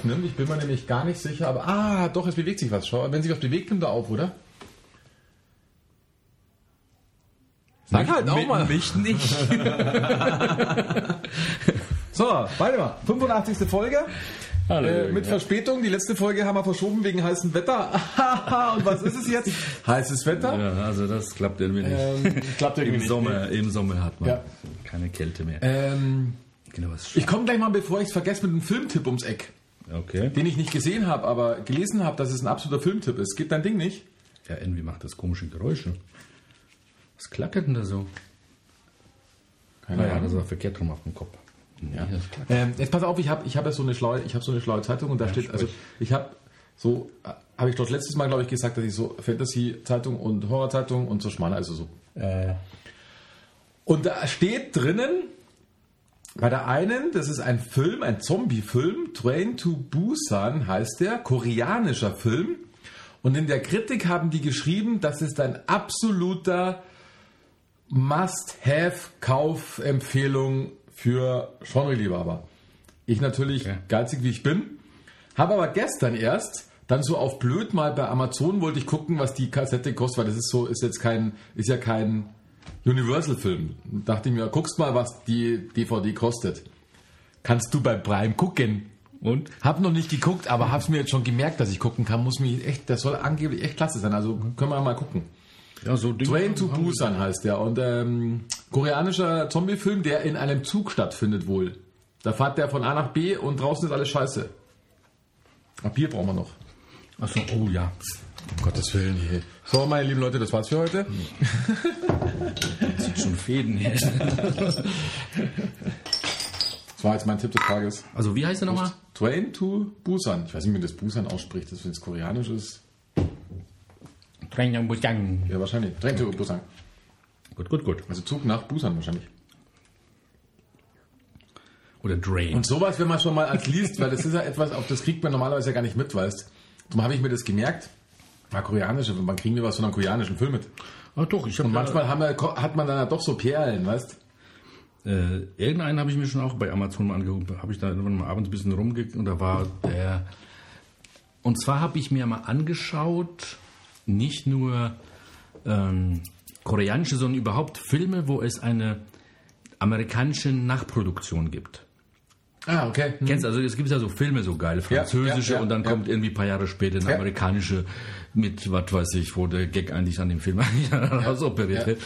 Aufnimmt. Ich bin mir nämlich gar nicht sicher, aber ah, doch, es bewegt sich was. Schau, wenn sich was bewegt, nimmt er auf, oder? Sag halt auch mal. Mich nicht. So, warte mal. 85. Folge. Hallo. Äh, mit Verspätung. Die letzte Folge haben wir verschoben wegen heißem Wetter. Und was ist es jetzt? Heißes Wetter. Ja, also das klappt irgendwie nicht. Ähm, klappt irgendwie Im nicht. Sommer, Im Sommer hat man Ja. keine Kälte mehr. Ähm, genau, ich komme gleich mal, bevor ich es vergesse, mit einem Filmtipp ums Eck. Okay. Den ich nicht gesehen habe, aber gelesen habe, dass es ein absoluter Filmtipp ist. Geht dein Ding nicht? Ja, irgendwie macht das komische Geräusche. Was klackert denn da so? Keine Naja, Ahnung. das war verkehrt rum auf dem Kopf. Ja. Ähm, jetzt pass auf, ich habe ich hab ja so eine schlaue, ich habe so eine schlaue Zeitung und da steht, also ich habe so, äh, habe ich doch letztes Mal glaube ich gesagt, dass ich so Fantasy-Zeitung und Horror-Zeitung und so schmale, also so. Äh, Und da steht drinnen, bei der einen, das ist ein Film, ein Zombie-Film, Train to Busan heißt der, koreanischer Film. Und in der Kritik haben die geschrieben, das ist ein absoluter Must-Have-Kaufempfehlung für Genre-Liebhaber. Ich natürlich, Okay. geizig wie ich bin, habe aber gestern erst dann so auf blöd mal bei Amazon wollte ich gucken, was die Kassette kostet, weil das ist so, ist jetzt kein, ist ja kein Universal-Film. Dachte ich mir, guckst mal, was die DVD kostet. Kannst du bei Prime gucken? und? Hab noch nicht geguckt, aber hab's mir jetzt schon gemerkt, dass ich gucken kann. Muss mich echt, das soll angeblich echt klasse sein. Also können wir mal gucken. Ja, so Dinge Train to Busan heißt der und ähm, koreanischer Zombie-Film, der in einem Zug stattfindet wohl. Da fährt der von A nach B und draußen ist alles scheiße. Ab Bier brauchen wir noch. Achso, oh ja. Um Gottes Willen. Hier. So, meine lieben Leute, das war's für heute. Sieht schon Fäden her. Das war jetzt mein Tipp des Tages. Also wie heißt der nochmal? Train to Busan. Ich weiß nicht, wie man das Busan ausspricht. Das wenn es koreanisch ist. Train to Busan. Ja, wahrscheinlich. Train to Busan. Gut, gut, gut. Also Zug nach Busan wahrscheinlich. Oder Drain. Und sowas, wenn man schon mal als liest, weil das ist ja etwas, auf das kriegt man normalerweise ja gar nicht mit, weißt. Darum habe ich mir das gemerkt. War koreanische, wann kriegen wir was von einem koreanischen Film mit? ah, doch, ich habe Und manchmal haben wir, hat man dann ja doch so Perlen, weißt. Äh, irgendeinen habe ich mir schon auch bei Amazon mal angeguckt. Habe ich da irgendwann mal abends ein bisschen rumgeklickt und da war der. Und zwar habe ich mir mal angeschaut, nicht nur ähm, koreanische, sondern überhaupt Filme, wo es eine amerikanische Nachproduktion gibt. Ah, okay. Hm. Kennst also es gibt ja so Filme, so geile französische ja, ja, und dann kommt irgendwie ein paar Jahre später eine amerikanische mit, was weiß ich, wo der Gag eigentlich an dem Film rausoperiert wird.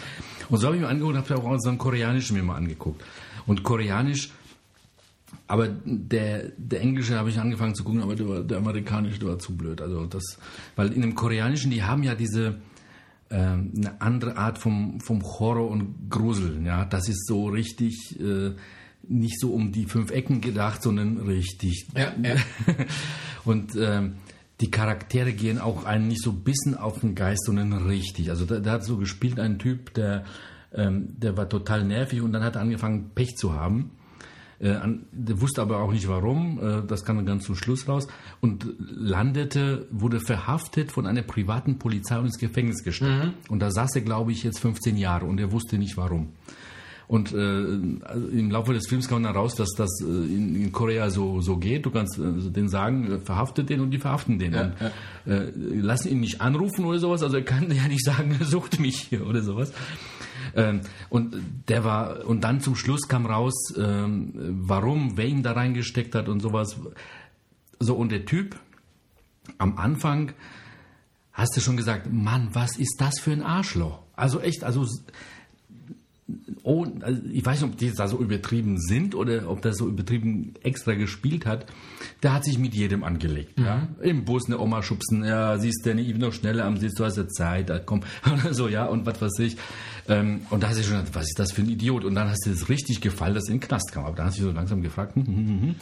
Und so habe ich mir angeguckt, habe auch so einen koreanischen mir mal angeguckt. Und koreanisch, aber der, der englische habe ich angefangen zu gucken, aber der, der amerikanische, der war zu blöd. Also das, weil in dem koreanischen, die haben ja diese, ähm, eine andere Art vom, vom Horror und Gruseln. Ja, das ist so richtig äh, nicht so um die fünf Ecken gedacht, sondern richtig. Ja, ja. und ähm, die Charaktere gehen auch einen nicht so ein bisschen auf den Geist, sondern richtig. Also da, da hat so gespielt ein Typ, der, ähm, der war total nervig und dann hat er angefangen Pech zu haben. Äh, an, der wusste aber auch nicht warum, äh, das kam dann ganz zum Schluss raus und landete, wurde verhaftet von einer privaten Polizei und ins Gefängnis gesteckt. Und da saß er, glaube ich, jetzt 15 Jahre und er wusste nicht warum. Und äh, also im Laufe des Films kam dann raus, dass das äh, in, in Korea so, so geht. Du kannst äh, denen sagen, äh, verhaftet den und die verhaften den. und Äh, lassen ihn nicht anrufen oder sowas. Also er kann ja nicht sagen, sucht mich hier oder sowas. Ähm, und der war, und dann zum Schluss kam raus, ähm, warum, wer ihn da reingesteckt hat und sowas. So, und der Typ am Anfang hast du schon gesagt, Mann, was ist das für ein Arschloch? Also echt, also oh, also ich weiß nicht, ob die da so übertrieben sind oder ob das so übertrieben extra gespielt hat. Der hat sich mit jedem angelegt. Ja? Im Bus eine Oma schubsen, ja, siehst du nicht noch schneller am Sitz, du hast ja Zeit, komm, oder so, ja, und was weiß ich. Ähm, und da hast du schon gedacht, was ist das für ein Idiot? Und dann hast du es richtig gefallen, dass er in den Knast kam. Aber da hast du so langsam gefragt, hm, hm, hm, hm,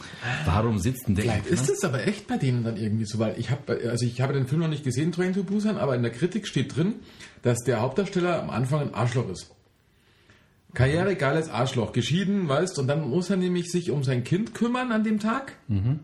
warum sitzt denn der Vielleicht ist es aber echt bei denen dann irgendwie so, weil ich habe, also ich habe den Film noch nicht gesehen, Train to Busan, aber in der Kritik steht drin, dass der Hauptdarsteller am Anfang ein Arschloch ist. Karriere geiles Arschloch, geschieden, weißt, und dann muss er nämlich sich um sein Kind kümmern an dem Tag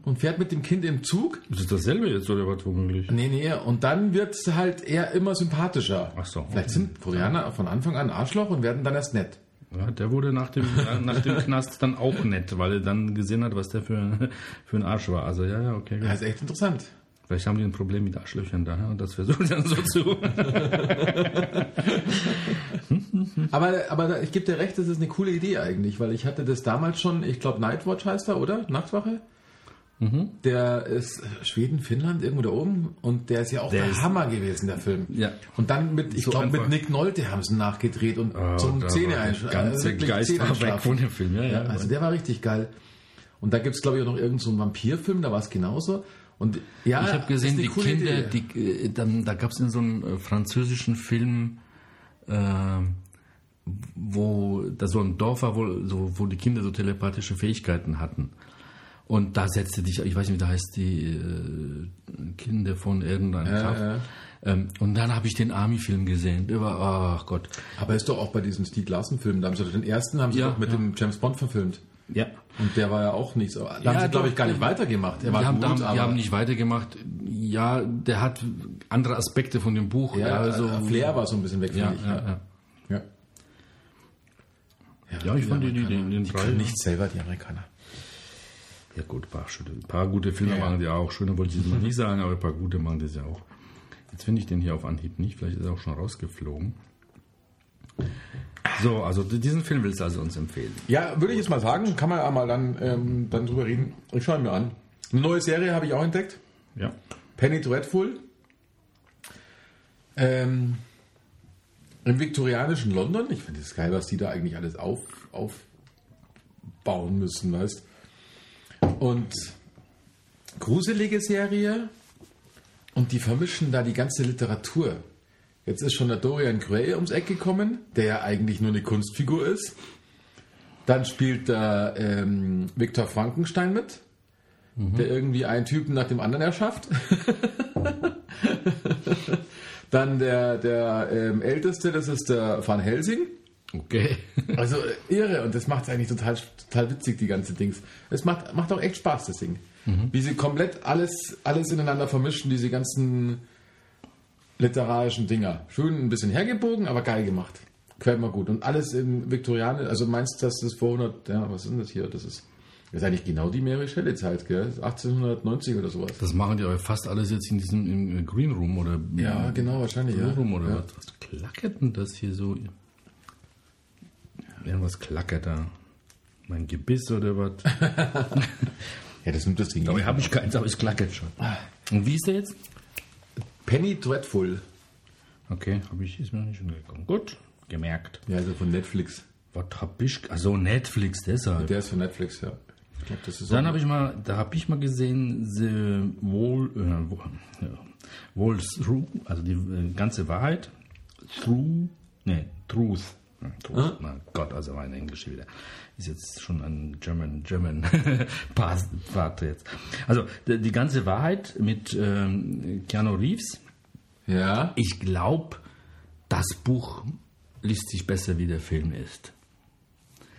und fährt mit dem Kind im Zug. Ist das dasselbe jetzt oder was womöglich? Nee, nee, und dann wird es halt eher immer sympathischer. Ach so, Vielleicht okay. sind Koreaner von Anfang an Arschloch und werden dann erst nett. Ja, der wurde nach dem, nach dem Knast dann auch nett, weil er dann gesehen hat, was der für, für ein Arsch war. Also ja, ja, okay. Gut. Das ist echt interessant. Vielleicht haben die ein Problem mit Arschlöchern da und das versuchen sie dann so zu. Aber, aber ich gebe dir recht, das ist eine coole Idee eigentlich, weil ich hatte das damals schon, ich glaube Nightwatch heißt er, oder? Nachtwache? Mhm. Der ist Schweden, Finnland, irgendwo da oben und der ist ja auch der, Der Hammer gewesen, der Film. Ja. Und dann mit, ich So glaube mit. Nick Nolte haben sie nachgedreht und zum da Zähne war der einschlafen. ganze Geist war weg von dem Film, ja, ja. also der war richtig geil. Und da gibt es, glaube ich, auch noch irgendeinen so einen Vampirfilm, da war es genauso. Und ja, Ich habe gesehen, die Kinder, Idee. die, äh, dann, da gab es in so einem äh, französischen Film, äh, wo da so ein Dorf war, wo, so, wo die Kinder so telepathische Fähigkeiten hatten. Und da setzte dich, ich weiß nicht, wie da heißt die äh, Kinder von irgendeinem Ja, Kraft. ja. Ähm, und dann habe ich den Army-Film gesehen. War, ach Gott. Aber ist doch auch bei diesem Steve Larsen-Film, da haben sie doch den ersten haben sie Ja, doch mit ja. dem James Bond verfilmt. Ja. Und der war ja auch nicht so. Da haben Ja, sie, glaube ich, gar nicht weitergemacht. Er Die war haben, gut, haben, aber die haben nicht weitergemacht. Ja, der hat andere Aspekte von dem Buch. ja, also, äh, Flair war so ein bisschen weg, ja, finde ich. ja, ja. ja. Ja, ich fand die, die, den, den Die drei. können nicht selber, die Amerikaner. Ja gut, ein paar, ein paar gute Filme Ja, ja. machen die auch. Schöne wollte ich jetzt mal nicht sagen, aber ein paar gute machen das ja auch. Jetzt finde ich den hier auf Anhieb nicht. Vielleicht ist er auch schon rausgeflogen. So, also diesen Film willst du also uns empfehlen. Ja, würde ich jetzt mal sagen, kann man ja mal dann, ähm, dann drüber reden. Ich schaue ihn mir an. Eine neue Serie habe ich auch entdeckt. Ja. Penny Dreadful. Ähm, Im viktorianischen London. Ich finde es geil, was die da eigentlich alles auf, aufbauen müssen, weißt Und gruselige Serie. Und die vermischen da die ganze Literatur. Jetzt ist schon der Dorian Gray ums Eck gekommen, der ja eigentlich nur eine Kunstfigur ist. Dann spielt da ähm, Viktor Frankenstein mit, der irgendwie einen Typen nach dem anderen erschafft. Dann der, der ähm, Älteste, das ist der Van Helsing. Okay. Also äh, irre und das macht es eigentlich total, total witzig, die ganze Dings. Es macht, macht auch echt Spaß, das Ding. Wie sie komplett alles, alles ineinander vermischen, diese ganzen literarischen Dinger. Schön ein bisschen hergebogen, aber geil gemacht. Quält mal gut. Und alles in Viktorianisch, also meinst du, dass das vor 100, ja, was ist denn das hier? Das ist, das ist eigentlich genau die Mary Shelley Zeit, gell? 1890 oder sowas. Das machen die aber fast alles jetzt in diesem im Green Room oder Ja, genau, wahrscheinlich, Blue ja. Room oder Ja. was. Was klackert denn das hier so? Irgendwas klackert da. Mein Gebiss oder was? Ja, das nimmt das Ding. Aber habe ich keins, aber es klackert schon. Und wie ist der jetzt? Penny Dreadful. Okay, habe ich, ist mir noch nicht untergekommen. Gut, gemerkt. Ja, also von Netflix. Was hab ich? Also Netflix, deshalb. Der ist von Netflix, ja. Ich glaube, das ist Dann habe ich mal, da habe ich mal gesehen, The Wall, äh, Wall Through, also die äh, ganze Wahrheit, Through, nee, Truth. Ja, Truth. Na Gott, also mein Englisch wieder. Ist jetzt schon ein German, German Part jetzt. Also die, ganze Wahrheit mit ähm, Keanu Reeves. Ja. Ich glaube, das Buch liest sich besser, wie der Film ist.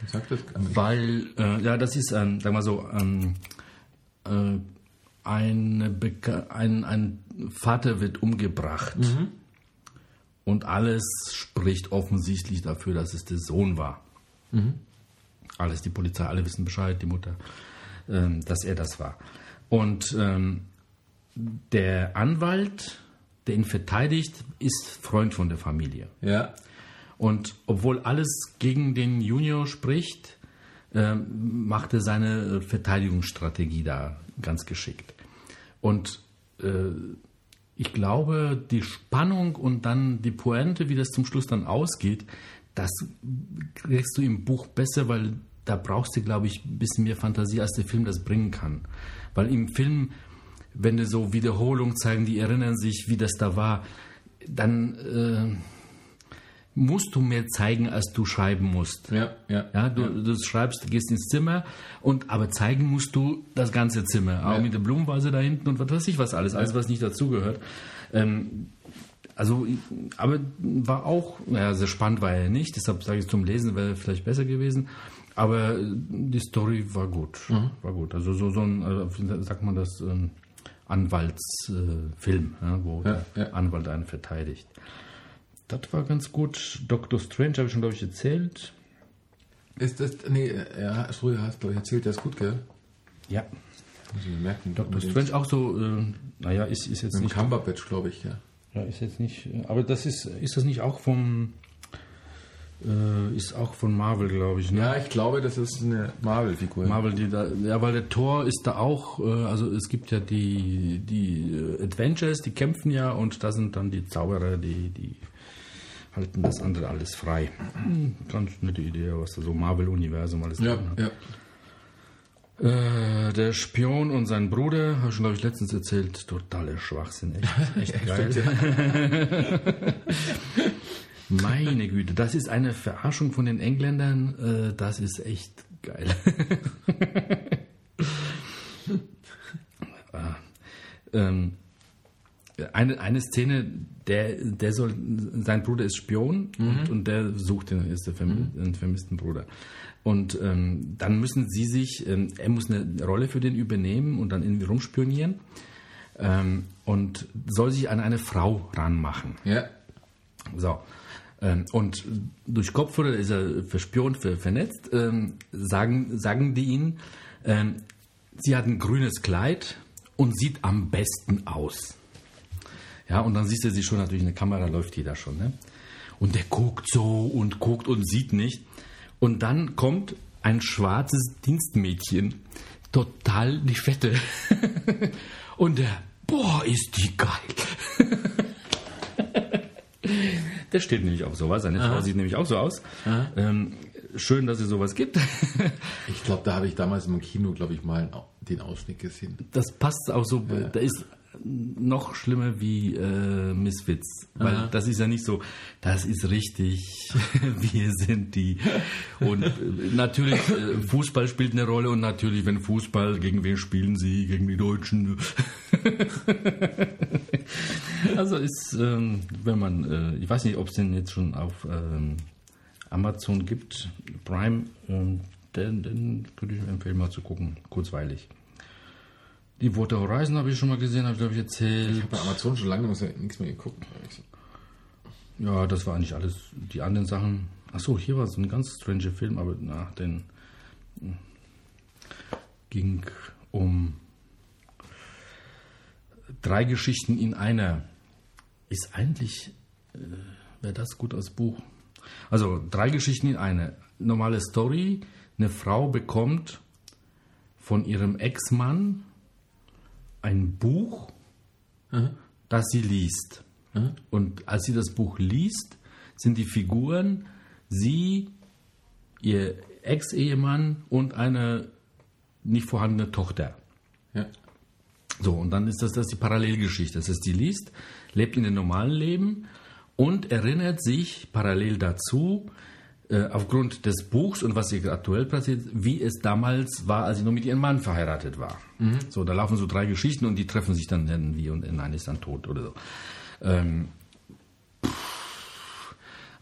Sag das. Weil, äh, ja, das ist, ähm, sag mal so, ähm, äh, ein, ein Vater wird umgebracht. Und alles spricht offensichtlich dafür, dass es der Sohn war. Alles, die Polizei, alle wissen Bescheid, die Mutter, ähm, dass er das war. Und ähm, der Anwalt, der ihn verteidigt, ist Freund von der Familie. Ja. Und obwohl alles gegen den Junior spricht, ähm, macht er seine Verteidigungsstrategie da ganz geschickt. Und äh, ich glaube, die Spannung und dann die Pointe, wie das zum Schluss dann ausgeht, das kriegst du im Buch besser, weil da brauchst du, glaube ich, ein bisschen mehr Fantasie, als der Film das bringen kann. Weil im Film, wenn du so Wiederholungen zeigen, die erinnern sich, wie das da war, dann äh, musst du mehr zeigen, als du schreiben musst. Ja, ja. Ja, du, du schreibst, gehst ins Zimmer und aber zeigen musst du das ganze Zimmer, auch Ja. mit der Blumenvase da hinten und was weiß ich was alles, alles was nicht dazugehört. Ähm, also, aber war auch, naja, sehr spannend war er nicht, deshalb sage ich zum Lesen wäre vielleicht besser gewesen. Aber äh, die Story war gut, Mhm. war gut. Also so, so ein, äh, sagt man das, ähm, Anwaltsfilm, äh, ja, wo Ja, der ja. Anwalt einen verteidigt. Das war ganz gut. Doctor Strange habe ich schon, glaube ich, erzählt. Ist das, nee, ja, sorry, hast du erzählt, der ist gut, gell? Ja. Ich mir merken. Doctor Strange auch so, äh, naja, ist, ist jetzt Mit nicht. Cumberbatch, glaube ich, ja. Ja, ist jetzt nicht. äh, Aber das ist, ist das nicht auch vom. Äh, ist auch von Marvel, glaube ich. Ne? Ja, ich glaube, das ist eine Marvel-Figur. Marvel, die da, ja, weil der Thor ist da auch, äh, also es gibt ja die, die äh, Adventures, die kämpfen ja und da sind dann die Zauberer, die, die halten das andere alles frei. Ganz nette Idee, was da so Marvel-Universum alles Ja, drin hat. ja. Äh, der Spion und sein Bruder, habe ich schon, glaube ich, letztens erzählt, totaler Schwachsinn, echt, echt geil. Meine Güte, das ist eine Verarschung von den Engländern, äh, das ist echt geil. Ah, ähm, eine, eine Szene, der, der soll, sein Bruder ist Spion und, und der sucht den, ist der vermi den vermissten Bruder. Und ähm, dann müssen sie sich, ähm, er muss eine Rolle für den übernehmen und dann irgendwie rumspionieren ähm, und soll sich an eine Frau ranmachen. Ja. So. Ähm, und durch Kopfhörer ist er verspiont, ver, vernetzt, ähm, sagen, sagen die ihn, ähm, sie hat ein grünes Kleid und sieht am besten aus. Ja, und dann siehst du sie schon natürlich, eine Kamera läuft da schon, ne? Und der guckt so und guckt und sieht nicht. Und dann kommt ein schwarzes Dienstmädchen, total die Fette. und der, boah, ist die geil. Der steht nämlich auf sowas. Seine Frau sieht nämlich auch so aus. Ähm, schön, dass es sowas gibt. Ich glaube, da habe ich damals im Kino, glaube ich, mal den Ausschnitt gesehen. Das passt auch so. Da ist noch schlimmer wie äh, Misfits. Weil Aha. das ist ja nicht so, das ist richtig, wir sind die. Und äh, natürlich, äh, Fußball spielt eine Rolle und natürlich, wenn Fußball, gegen wen spielen sie? Gegen die Deutschen. also ist, ähm, wenn man, äh, ich weiß nicht, ob es den jetzt schon auf ähm, Amazon gibt, Prime, ähm, den, den könnte ich empfehlen, mal zu gucken, kurzweilig. Die Water Horizon habe ich schon mal gesehen, habe ich glaube ich erzählt. Bei Amazon schon lange nichts mehr geguckt. Ja, das war eigentlich alles. Die anderen Sachen. Achso, hier war so ein ganz stranger Film, aber nach den hm, ging um drei Geschichten in einer. Ist eigentlich, äh, wäre das gut als Buch. Also drei Geschichten in einer. Normale Story. Eine Frau bekommt von ihrem Ex-Mann ein Buch, das sie liest. Und als sie das Buch liest, sind die Figuren sie, ihr Ex-Ehemann und eine nicht vorhandene Tochter. Ja. So, und dann ist das, das die Parallelgeschichte. Das heißt, sie liest, lebt in dem normalen Leben und erinnert sich parallel dazu, äh, aufgrund des Buchs und was ihr aktuell passiert, wie es damals war, als sie noch mit ihrem Mann verheiratet war. So, da laufen so drei Geschichten und die treffen sich dann irgendwie und nein ist dann tot oder so. Ähm,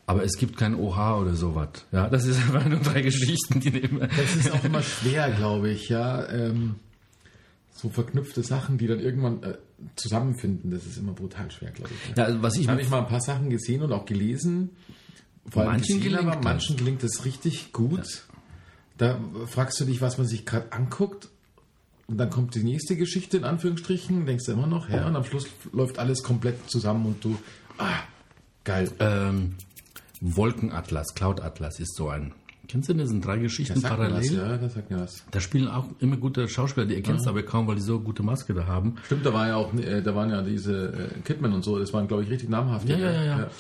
aber es gibt kein OH oder sowas. Ja, das ist einfach nur drei Geschichten, die nehmen. Das ist auch immer schwer, glaube ich, ja. Ähm, so verknüpfte Sachen, die dann irgendwann äh, zusammenfinden, das ist immer brutal schwer, glaube ich. Ja, also was ich Da habe ich mal ein paar Sachen gesehen und auch gelesen. Vor allem Manchen gesehen, gelingt aber manchen gelingt es richtig gut. Da fragst du dich, was man sich gerade anguckt. Und dann kommt die nächste Geschichte in Anführungsstrichen, denkst du immer noch, ja, und am Schluss läuft alles komplett zusammen und du, ah, geil. Ähm, Wolkenatlas, Cloud Atlas ist so ein Kennst du das? sind drei Geschichten mir was, parallel. ja, das sagt mir was. Da spielen auch immer gute Schauspieler, die erkennst du aber kaum, weil die so gute Maske da haben. Stimmt, da war ja auch, äh, da waren ja diese äh, Kidman und so, das waren, glaube ich, richtig namhafte. Ja, ja, ja. ja.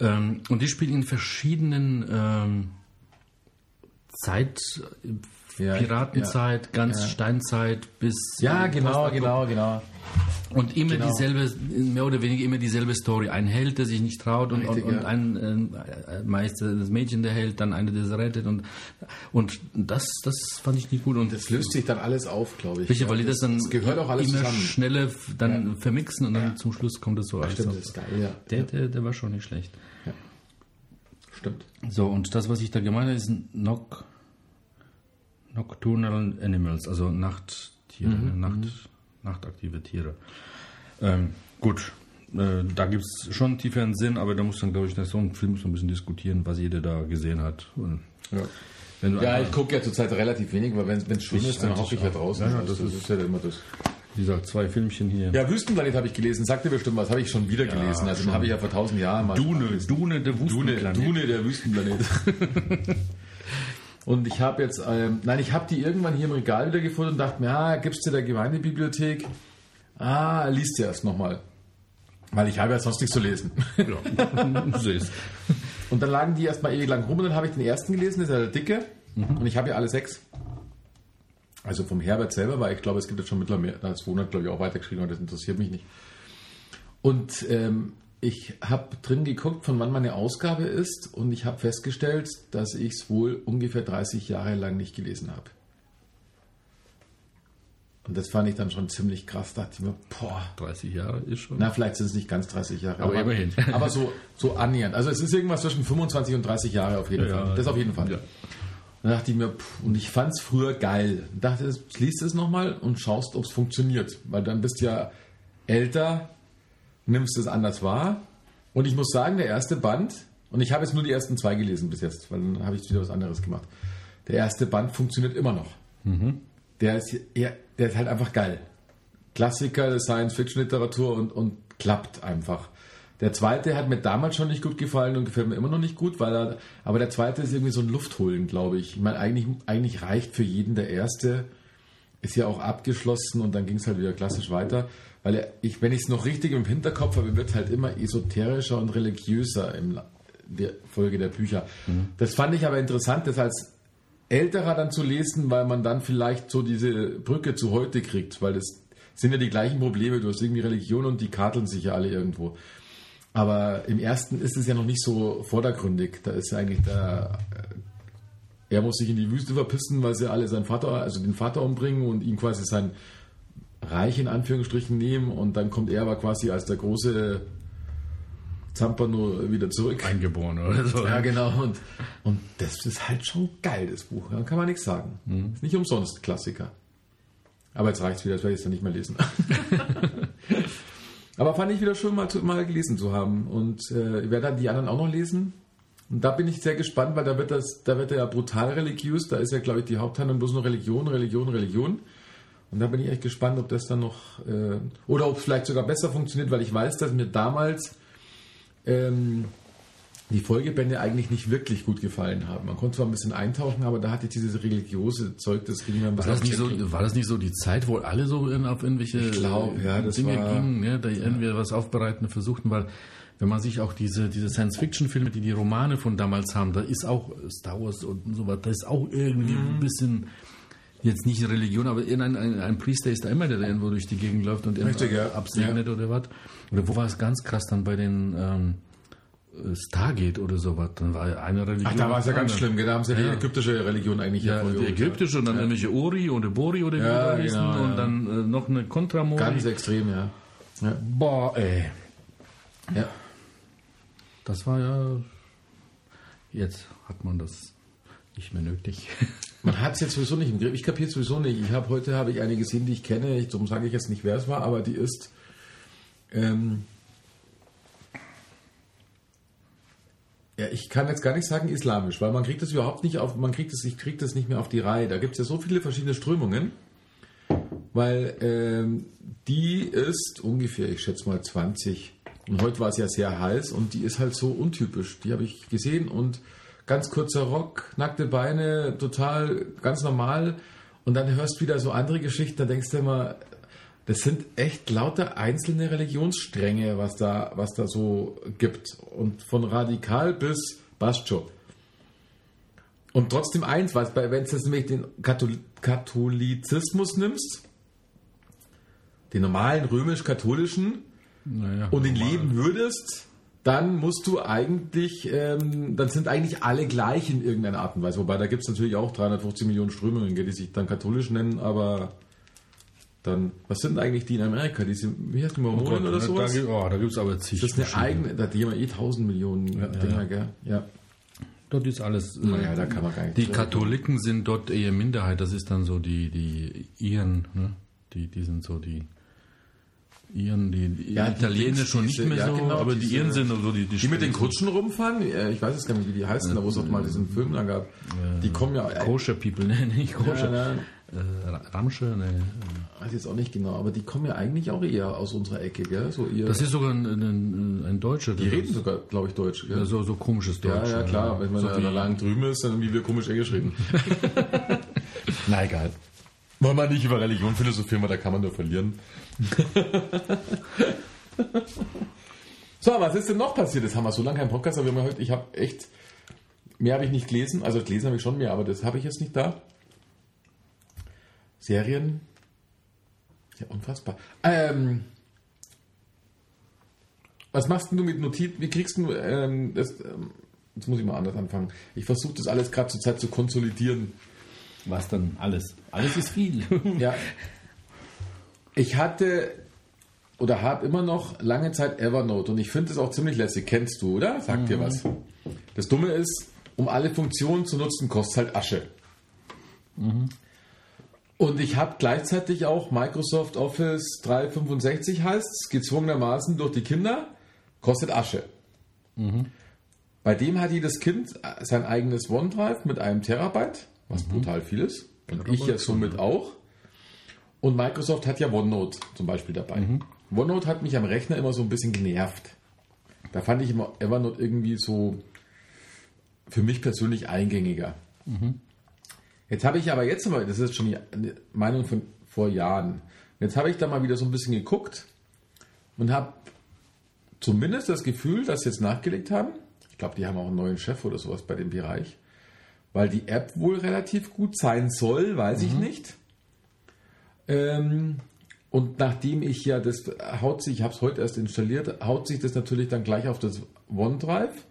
Ähm, und die spielen in verschiedenen ähm, Zeit, Ja, Piratenzeit, ganz Steinzeit bis Ja, äh, genau, genau, genau. Und immer Genau. dieselbe, mehr oder weniger immer dieselbe Story. Ein Held, der sich nicht traut und, Richtig, und, und ja. ein äh, meist das Mädchen, der Held, dann eine, der es rettet und und das, das fand ich nicht gut und Das löst sich dann alles auf, glaube ich. Sicher, weil die Ja, das dann gehört auch alles immer zusammen. schneller dann vermixen und dann zum Schluss kommt es so alles. Stimmt, das ist geil, ja. Der, der, der war schon nicht schlecht. Stimmt. So, und das, was ich da gemeint habe, ist Noc Nocturnal Animals, also Nachttiere, ne? Nacht, nachtaktive Tiere. Ähm, gut, äh, da gibt es schon einen tieferen Sinn, aber da muss dann, glaube ich, nach so einem Film so ein bisschen diskutieren, was jeder da gesehen hat. Und Ja. Ja, ich gucke ja zurzeit relativ wenig, weil wenn es schön ist, dann hocke ich ja draußen. Ja, ja, Also das das, ist ja immer das. wie gesagt, zwei Filmchen hier. Ja, Wüstenplanet habe ich gelesen. Sagte bestimmt was. Habe ich schon wieder gelesen. Also den habe ich ja vor tausend Jahren mal. Dune, Dune, der Dune, Wüstenplanet. Dune, der Wüstenplanet. und ich habe jetzt, ähm, nein, ich habe die irgendwann hier im Regal wieder gefunden und dachte mir, ah, gibst du der Gemeindebibliothek? Ah, liest du erst nochmal. Weil ich habe ja sonst nichts zu lesen. Ja, süß. Und dann lagen die erstmal ewig lang rum und dann habe ich den ersten gelesen, das ist ja der dicke. Und ich habe ja alle sechs. Also vom Herbert selber, weil ich glaube, es gibt jetzt schon mittlerweile, als 200 glaube ich auch weitergeschrieben, aber das interessiert mich nicht. Und ähm, ich habe drin geguckt, von wann meine Ausgabe ist und ich habe festgestellt, dass ich es wohl ungefähr 30 Jahre lang nicht gelesen habe. Und das fand ich dann schon ziemlich krass. Da dachte ich mir, boah, 30 Jahre ist schon. na, vielleicht sind es nicht ganz 30 Jahre. Aber immerhin. Aber so, so annähernd. Also es ist irgendwas zwischen 25 und 30 Jahre auf jeden Ja, Fall. Das auf jeden Fall. Ja. Dann dachte ich mir, pff, und ich fand es früher geil. Ich dachte, liest es nochmal und schaust, ob es funktioniert. Weil dann bist du ja älter, nimmst es anders wahr. Und ich muss sagen, der erste Band, und ich habe jetzt nur die ersten zwei gelesen bis jetzt, weil dann habe ich wieder was anderes gemacht. Der erste Band funktioniert immer noch. Der, ist, der ist halt einfach geil. Klassiker der Science-Fiction-Literatur und, und klappt einfach. Der zweite hat mir damals schon nicht gut gefallen und gefällt mir immer noch nicht gut, weil er, aber der zweite ist irgendwie so ein Luftholen, glaube ich. Ich meine, eigentlich, eigentlich reicht für jeden der erste, ist ja auch abgeschlossen und dann ging es halt wieder klassisch weiter. Weil er, ich, wenn ich es noch richtig im Hinterkopf habe, wird halt immer esoterischer und religiöser in der Folge der Bücher. Das fand ich aber interessant, das als älterer dann zu lesen, weil man dann vielleicht so diese Brücke zu heute kriegt, weil das sind ja die gleichen Probleme. Du hast irgendwie Religion und die karteln sich ja alle irgendwo. Aber im ersten ist es ja noch nicht so vordergründig. Da ist ja eigentlich der, er muss sich in die Wüste verpissen, weil sie alle seinen Vater, also den Vater umbringen und ihm quasi sein Reich in Anführungsstrichen nehmen und dann kommt er aber quasi als der große Zampano wieder zurück. Eingeboren oder so. Ja, genau. Und, und das ist halt schon geil, das Buch. Da kann man nichts sagen. Ist nicht umsonst Klassiker. Aber jetzt reicht's wieder, das werde ich dann nicht mehr lesen. Aber fand ich wieder schön, mal, mal gelesen zu haben. Und äh, ich werde dann die anderen auch noch lesen. Und da bin ich sehr gespannt, weil da wird das, da wird er ja brutal religiös. Da ist ja, glaube ich, die Haupthandlung bloß nur Religion, Religion, Religion. Und da bin ich echt gespannt, ob das dann noch, äh, oder ob es vielleicht sogar besser funktioniert, weil ich weiß, dass mir damals ähm, die Folgebände eigentlich nicht wirklich gut gefallen haben. Man konnte zwar ein bisschen eintauchen, aber da hatte ich dieses religiöse Zeug, das ging mir ein War bisschen das, nicht so, war das nicht so die Zeit, wo alle so in, auf irgendwelche Ich glaub, ja, das Dinge war- gingen, ja, da irgendwie was aufbereiten versuchten, weil wenn man sich auch diese, diese Science-Fiction-Filme, die die Romane von damals haben, da ist auch Star Wars und so weiter, da ist auch irgendwie Mhm. ein bisschen, jetzt nicht Religion, aber irgendein ein, ein Priester ist da immer, der irgendwo durch die Gegend läuft und Richtig, ja. absegnet oder was. Oder wo war es ganz krass dann bei den ähm, Stargate oder sowas, dann war ja eine Religion. Ach, da war es ja ganz andere. schlimm, da haben sie ja Ja. die ägyptische Religion eigentlich Ja, die ägyptische und dann irgendwelche Ori oder Bori oder wie Ja, hießen genau, ja. und dann äh, noch eine Kontramori. Ganz extrem, ja. ja. Boah, ey. ja. Das war ja. Jetzt hat man das nicht mehr nötig. Man hat es jetzt sowieso nicht im Griff. Ich kapiere es sowieso nicht. Ich habe heute habe ich eine gesehen, die ich kenne. Ich, darum sage ich jetzt nicht, wer es war, aber die ist. Ähm, ja, ich kann jetzt gar nicht sagen islamisch, weil man kriegt das überhaupt nicht auf, man kriegt es, ich nicht mehr auf die Reihe. Da gibt es ja so viele verschiedene Strömungen, weil ähm, die ist ungefähr, ich schätze mal 20. Und heute war es ja sehr heiß und die ist halt so untypisch. Die habe ich gesehen und ganz kurzer Rock, nackte Beine, total ganz normal. Und dann hörst du wieder so andere Geschichten, da denkst du immer, das sind echt lauter einzelne Religionsstränge, was da, was da so gibt. Und von radikal bis Bascho. Und trotzdem eins, was bei, wenn du jetzt nämlich den Kathol Katholizismus nimmst, den normalen römisch-katholischen, Naja, und ihn leben würdest, dann musst du eigentlich, ähm, dann sind eigentlich alle gleich in irgendeiner Art und Weise. Wobei da gibt es natürlich auch 350 Millionen Strömungen, die sich dann katholisch nennen, aber dann, was sind eigentlich die in Amerika? Diese, wie heißt die Oh Mormonen Gott, oder da, sowas? gibt- oh, da gibt es aber zig. das ist eine eigene, da die haben ja eh 1000 Millionen Dinger, ja. gell? Ja. Dort ist alles. Naja, da kann man gar nicht Die Katholiken sind dort eher Minderheit. Das ist dann so die, die Iren, ne? Die, die sind so die Iren, die, die Ja, Italiener schon nicht mehr ja, so, genau, aber die Iren sind so die, die, Die mit den Kutschen rumfahren, äh, ich weiß es gar nicht, wie die heißen, da wo es auch mal diesen Film da gab. Die kommen ja, äh, Koscher People, ne, nicht Koscher. ja, Äh, Ra- Ramsche, ne. weiß jetzt auch nicht genau, aber die kommen ja eigentlich auch eher aus unserer Ecke, gell? So ihr, Das ist sogar ein, ein, ein Deutscher. die reden sogar, glaube ich, Deutsch. Gell? ja, so, so komisches Deutsch. Ja, ja, klar. Wenn man so da lang drüben ist, dann wie wir komisch Englisch reden. Na egal. Wollen wir nicht über Religion philosophieren, weil da kann man nur verlieren. so, was ist denn noch passiert? Das haben wir so lange keinen Podcast, aber heute, ich habe echt, mehr habe ich nicht gelesen, also gelesen habe ich schon mehr, aber das habe ich jetzt nicht da. Serien. Ja, unfassbar. Ähm, was machst denn du mit Notizen? Wie kriegst du ähm, das? Ähm, jetzt muss ich mal anders anfangen. Ich versuche das alles gerade zur Zeit zu konsolidieren. Was dann alles? Alles ist viel. Ja. Ich hatte oder habe immer noch lange Zeit Evernote und ich finde es auch ziemlich lässig. Kennst du, oder? Sagt dir was. Das Dumme ist, um alle Funktionen zu nutzen, kostet halt Asche. Und ich habe gleichzeitig auch Microsoft Office 365 heißt es, gezwungenermaßen durch die Kinder, kostet Asche. Bei dem hat jedes Kind sein eigenes OneDrive mit einem Terabyte, was brutal viel ist. Und ich ja somit auch. Und Microsoft hat ja OneNote zum Beispiel dabei. OneNote hat mich am Rechner immer so ein bisschen genervt. Da fand ich immer Evernote irgendwie so für mich persönlich eingängiger. Jetzt habe ich aber jetzt mal, das ist schon die Meinung von vor Jahren. Jetzt habe ich da mal wieder so ein bisschen geguckt und habe zumindest das Gefühl, dass sie jetzt nachgelegt haben. Ich glaube, die haben auch einen neuen Chef oder sowas bei dem Bereich. Weil die App wohl relativ gut sein soll, weiß ich nicht. Ähm, und nachdem ich ja das haut sich, ich habe es heute erst installiert, haut sich das natürlich dann gleich auf das OneDrive,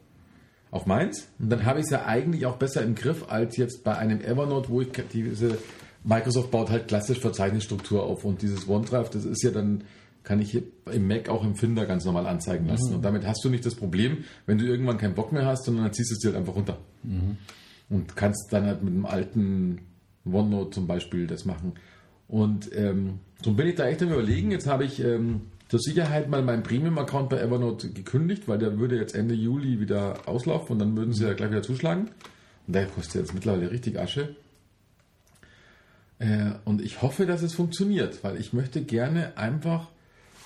auf meins. Und dann habe ich es ja eigentlich auch besser im Griff als jetzt bei einem Evernote, wo ich diese Microsoft baut halt klassisch Verzeichnisstruktur auf und dieses OneDrive, das ist ja dann kann ich im Mac auch im Finder ganz normal anzeigen lassen. Und damit hast du nicht das Problem, wenn du irgendwann keinen Bock mehr hast, sondern dann ziehst du es dir halt einfach runter. Und kannst dann halt mit einem alten OneNote zum Beispiel das machen. Und ähm, so bin ich da echt am überlegen. Jetzt habe ich ähm, zur Sicherheit mal meinen Premium-Account bei Evernote gekündigt, weil der würde jetzt Ende Juli wieder auslaufen und dann würden sie ja gleich wieder zuschlagen. Und der kostet jetzt mittlerweile richtig Asche. Äh, und ich hoffe, dass es funktioniert, weil ich möchte gerne einfach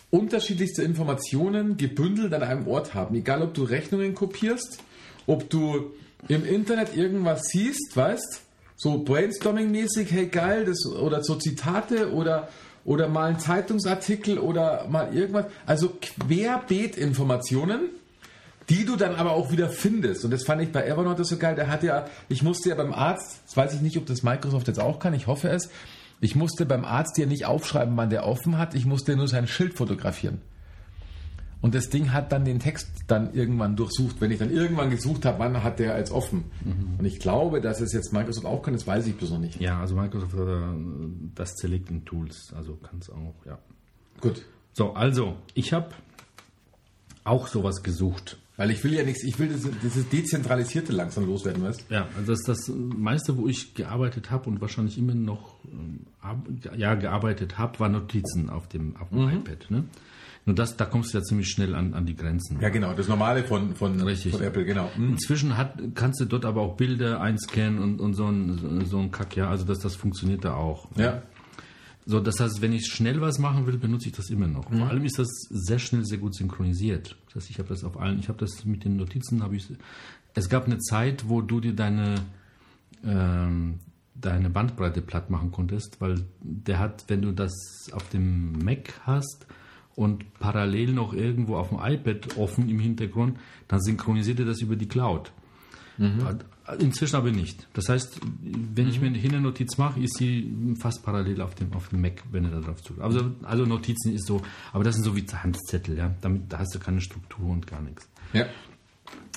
unterschiedlichste Informationen gebündelt an einem Ort haben. Egal, ob du Rechnungen kopierst, ob du im Internet irgendwas siehst, weißt, so Brainstorming-mäßig, hey geil, das, oder so Zitate oder, oder mal ein Zeitungsartikel oder mal irgendwas. Also querbeet Informationen, die du dann aber auch wieder findest. Und das fand ich bei Evernote so geil. Der hat ja, ich musste ja beim Arzt, das weiß ich nicht, ob das Microsoft jetzt auch kann, ich hoffe es, ich musste beim Arzt ja nicht aufschreiben, wann der offen hat, ich musste nur sein Schild fotografieren. Und das Ding hat dann den Text dann irgendwann durchsucht. Wenn ich dann irgendwann gesucht habe, wann hat der als offen. Und ich glaube, dass es jetzt Microsoft auch kann, das weiß ich bloß noch nicht. Ja, also Microsoft hat äh, das Selecting Tools, also kann es auch, ja. Gut. So, also, ich habe auch sowas gesucht. Weil ich will ja nichts, ich will das, dieses Dezentralisierte langsam loswerden, weißt Ja, also das, das meiste, wo ich gearbeitet habe und wahrscheinlich immer noch ähm, ja, gearbeitet habe, war Notizen auf dem, auf dem iPad. Ne? Nur das, da kommst du ja ziemlich schnell an, an die Grenzen. Ja, genau, das Normale von, von, Richtig. von Apple, genau. Hm. Inzwischen hat, kannst du dort aber auch Bilder einscannen und, und so ein, so ein Kack, ja, also das, das funktioniert da auch. Ja. So, das heißt, wenn ich schnell was machen will, benutze ich das immer noch. Vor allem ist das sehr schnell, sehr gut synchronisiert. Das heißt, ich habe das auf allen, ich habe das mit den Notizen, habe ich es gab eine Zeit, wo du dir deine, ähm, deine Bandbreite platt machen konntest, weil der hat, wenn du das auf dem Mac hast und parallel noch irgendwo auf dem iPad offen im Hintergrund, dann synchronisiert er das über die Cloud. Inzwischen aber nicht. Das heißt, wenn ich mir eine Hinternotiz mache, ist sie fast parallel auf dem, auf dem Mac, wenn er da drauf zugreift. Also, also Notizen ist so, aber das sind so wie Handzettel, ja. Damit, da hast du keine Struktur und gar nichts. Ja.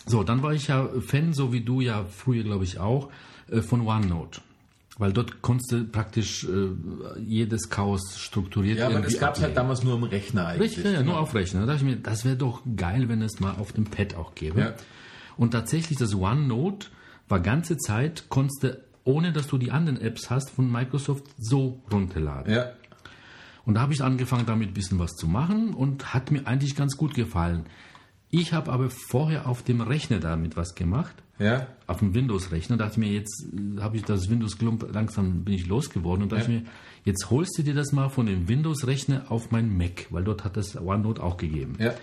So, dann war ich ja Fan, so wie du ja früher, glaube ich, auch, äh, von OneNote. Weil dort konntest du praktisch äh, jedes Chaos strukturiert Ja, aber das gab es halt damals nur im Rechner eigentlich. Richtig, ja, nur auf Rechner. Da dachte ich mir, das wäre doch geil, wenn es mal auf dem Pad auch gäbe. Ja. Und tatsächlich, das OneNote war ganze Zeit, konntest du, ohne dass du die anderen Apps hast, von Microsoft so runterladen. Ja. Und da habe ich angefangen, damit ein bisschen was zu machen und hat mir eigentlich ganz gut gefallen. Ich habe aber vorher auf dem Rechner damit was gemacht, Ja. auf dem Windows-Rechner. Dachte mir, jetzt äh, habe ich das Windows-Klump langsam bin ich losgeworden und dachte Ja. mir, jetzt holst du dir das mal von dem Windows-Rechner auf mein Mac, weil dort hat das OneNote auch gegeben. Ja.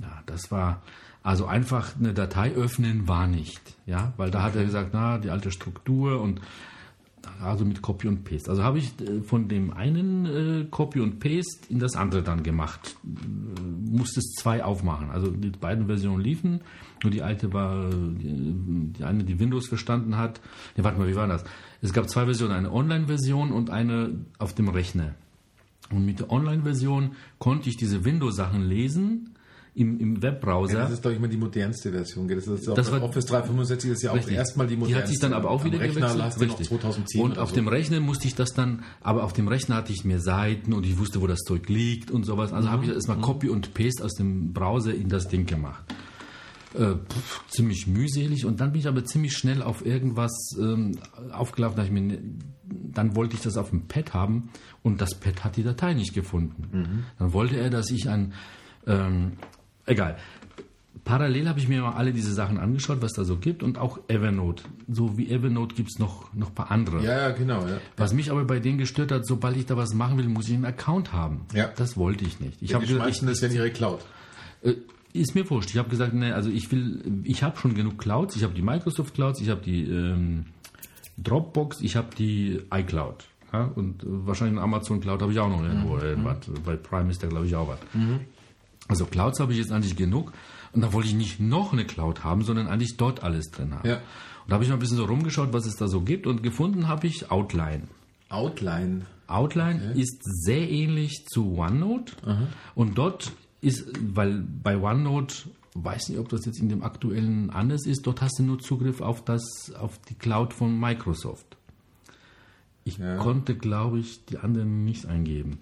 Ja, das war also einfach eine Datei öffnen war nicht, ja, weil da hat er gesagt, na die alte Struktur und also mit Copy und Paste. Also habe ich äh, von dem einen äh, Copy und Paste in das andere dann gemacht. Äh, musste es zwei aufmachen. Also die beiden Versionen liefen. Nur die alte war die, die eine, die Windows verstanden hat. Ne, warte mal, wie war das? Es gab zwei Versionen, eine Online-Version und eine auf dem Rechner. Und mit der Online-Version konnte ich diese Windows-Sachen lesen im, im Webbrowser. Das ist, glaube ich, mal die modernste Version. Das ist Das bei war- Office 365 ist ja auch Richtig. erstmal die Die modernste. hat sich dann aber auch wieder Rechner gewechselt. noch 2010 Und auf so. dem Rechner musste ich das dann, aber auf dem Rechner hatte ich mehr Seiten und ich wusste, wo das Zeug liegt und sowas. Also Mhm. habe ich erstmal Copy und Paste aus dem Browser in das Ding gemacht. Äh, pff, ziemlich mühselig und dann bin ich aber ziemlich schnell auf irgendwas ähm, aufgelaufen. Da ich mir, ne- dann wollte ich das auf dem Pad haben und das Pad hat die Datei nicht gefunden. Mhm. Dann wollte er, dass ich ein, ähm, egal. Parallel habe ich mir mal alle diese Sachen angeschaut, was da so gibt und auch Evernote. So wie Evernote gibt es noch, noch ein paar andere. Ja, ja, genau. Ja. Was mich aber bei denen gestört hat, sobald ich da was machen will, muss ich einen Account haben. Ja. Das wollte ich nicht. Ich Die habe gesagt, schmeißen das ja in ihre Cloud. äh, ist mir wurscht. Ich habe gesagt, ne, also ich will, ich habe schon genug Clouds. Ich habe die Microsoft Clouds, ich habe die ähm, Dropbox, ich habe die iCloud. Ja? Und äh, wahrscheinlich eine Amazon Cloud habe ich auch noch irgendwo. irgendwas. Bei Prime ist da, glaube ich, auch was. Also Clouds habe ich jetzt eigentlich genug. Und da wollte ich nicht noch eine Cloud haben, sondern eigentlich dort alles drin haben. Ja. Und da habe ich mal ein bisschen so rumgeschaut, was es da so gibt. Und gefunden habe ich Outline. Outline. Outline ist sehr ähnlich zu OneNote und dort ist, weil bei OneNote, weiß nicht, ob das jetzt in dem aktuellen anders ist, dort hast du nur Zugriff auf das, auf die Cloud von Microsoft. Ich Ja. konnte, glaube ich, die anderen nicht eingeben.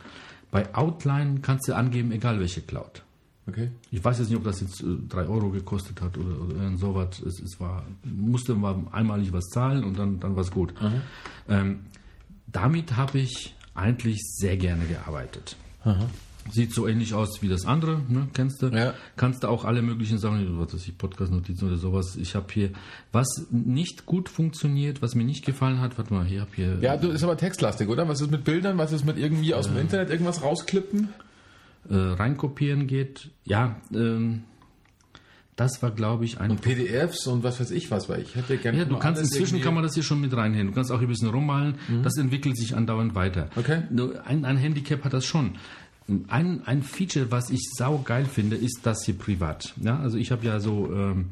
Bei Outline kannst du angeben, egal welche Cloud. Okay. Ich weiß jetzt nicht, ob das jetzt 3 Euro gekostet hat oder, oder sowas. Es, es war, musste mal einmalig was zahlen und dann, dann war es gut. Ähm, damit habe ich eigentlich sehr gerne gearbeitet. Sieht so ähnlich aus wie das andere, ne? kennst du? Ja. Kannst du auch alle möglichen Sachen, was weiß ich, Podcast-Notizen oder sowas. Ich habe hier, was nicht gut funktioniert, was mir nicht gefallen hat, warte mal, hier habe hier Ja, du ist aber textlastig, oder? Was ist mit Bildern? Was ist mit irgendwie aus dem Internet irgendwas rausklippen? Äh, reinkopieren geht. Ja, ähm, das war, glaube ich, ein PDFs und was weiß ich was, weil ich hätte gerne. Ja, du kannst inzwischen irgendwie- kann man das hier schon mit reinhängen. Du kannst auch hier ein bisschen rummalen. Das entwickelt sich andauernd weiter. Okay. Ein, ein Handicap hat das schon. Ein, ein Feature, was ich sau geil finde, ist das hier privat. Ja, also ich habe ja so ähm,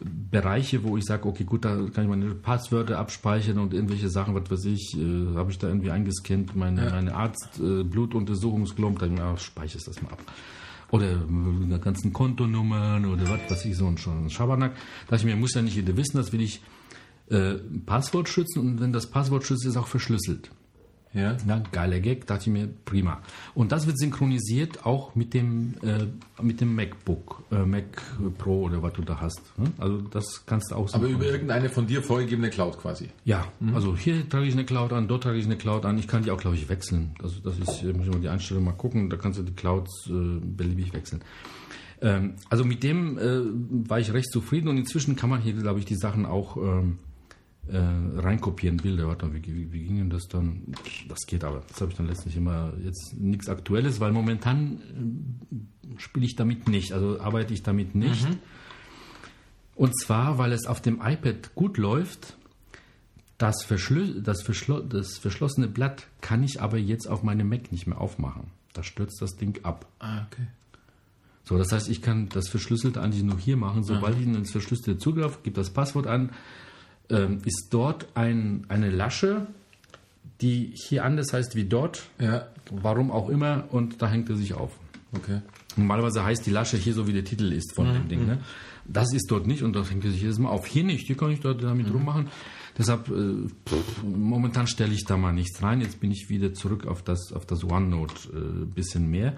Bereiche, wo ich sage, okay, gut, da kann ich meine Passwörter abspeichern und irgendwelche Sachen, was weiß ich, äh, habe ich da irgendwie eingescannt, meine, meine Arzt, äh, Blutuntersuchungsklump, dann ja, speicherst das mal ab. Oder äh, ganzen Kontonummern oder was weiß ich, so ein, schon ein Schabernack. Da dachte ich mir, muss ja nicht jeder wissen, das will ich äh, Passwort schützen und wenn das Passwort schützt, ist auch verschlüsselt. Ja. Ja, geiler Gag, dachte ich mir, prima. Und das wird synchronisiert auch mit dem, äh, mit dem MacBook, äh, Mac Pro oder was du da hast. ne? Also das kannst du auch Aber über irgendeine von dir vorgegebene Cloud quasi. Ja, also hier trage ich eine Cloud an, dort trage ich eine Cloud an. Ich kann die auch, glaube ich, wechseln. Also das ist, hier muss ich mal die Einstellung mal gucken, da kannst du die Clouds äh, beliebig wechseln. Ähm, also mit dem äh, war ich recht zufrieden und inzwischen kann man hier, glaube ich, die Sachen auch ähm, äh, reinkopieren, Bilder. Warte mal, wie, wie, wie ging denn das dann? Das geht aber. Das habe ich dann letztlich immer jetzt nichts Aktuelles, weil momentan äh, spiele ich damit nicht, also arbeite ich damit nicht. Und zwar, weil es auf dem iPad gut läuft. Das, Verschlü das, Verschlo das verschlossene Blatt kann ich aber jetzt auf meinem Mac nicht mehr aufmachen. Da stürzt das Ding ab. Ah, okay. So, das heißt, ich kann das Verschlüsselte eigentlich nur hier machen. Sobald ich ins Verschlüsselte zugreife, gebe das Passwort an, ähm, ist dort ein, eine Lasche, die hier anders heißt wie dort. Ja, Warum auch immer. Und da hängt er sich auf. okay. Normalerweise heißt die Lasche hier so, wie der Titel ist von dem Ding. Ne? Das ist dort nicht und das hängt er sich jedes Mal auf. Hier nicht, hier kann ich dort damit rummachen. Deshalb, äh, pff, momentan stelle ich da mal nichts rein. Jetzt bin ich wieder zurück auf das, auf das OneNote äh, bisschen mehr,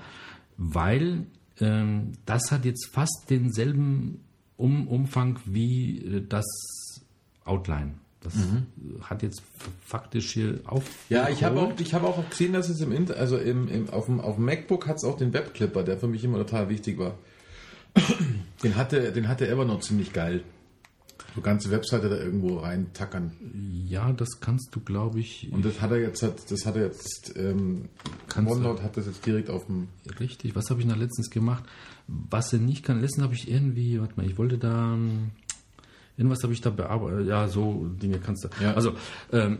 weil ähm, das hat jetzt fast denselben um, Umfang wie äh, das Outline. Das äh, hat jetzt faktisch hier auf. Ja, ich habe auch, ich habe auch gesehen, dass es im Inter also im, im, auf, dem, auf dem MacBook hat es auch den Webclipper, der für mich immer total wichtig war. Den hatte, den hatte Evernote ziemlich geil. So ganze Webseite da irgendwo reintackern. Ja, das kannst du, glaube ich, Und das hat er jetzt, das hat er jetzt, ähm, OneNote hat das jetzt direkt auf dem, Richtig, was habe ich da letztens gemacht? Was er nicht kann, letztens habe ich irgendwie, warte mal, ich wollte da, ähm, irgendwas habe ich da bearbeitet, ja, so Dinge kannst du. Ja. Also, ähm,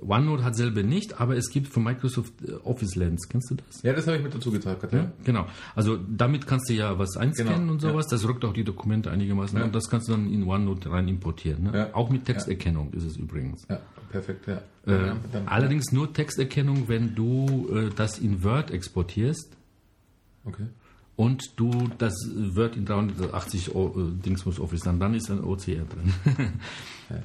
OneNote hat selber nicht, aber es gibt von Microsoft äh, Office Lens, kennst du das? ja, das habe ich mit dazu getragen. Ja, genau. Also damit kannst du ja was einscannen Genau, und sowas. Das rückt auch die Dokumente einigermaßen. Und das kannst du dann in OneNote rein importieren. Ne? Ja. Auch mit Texterkennung ist es übrigens. Ja, perfekt, ja. Äh, ja allerdings nur Texterkennung, wenn du äh, das in Word exportierst Okay. Und du das Word in 380 O- äh, Dingsbums Office, dann, dann ist ein OCR drin. Ja,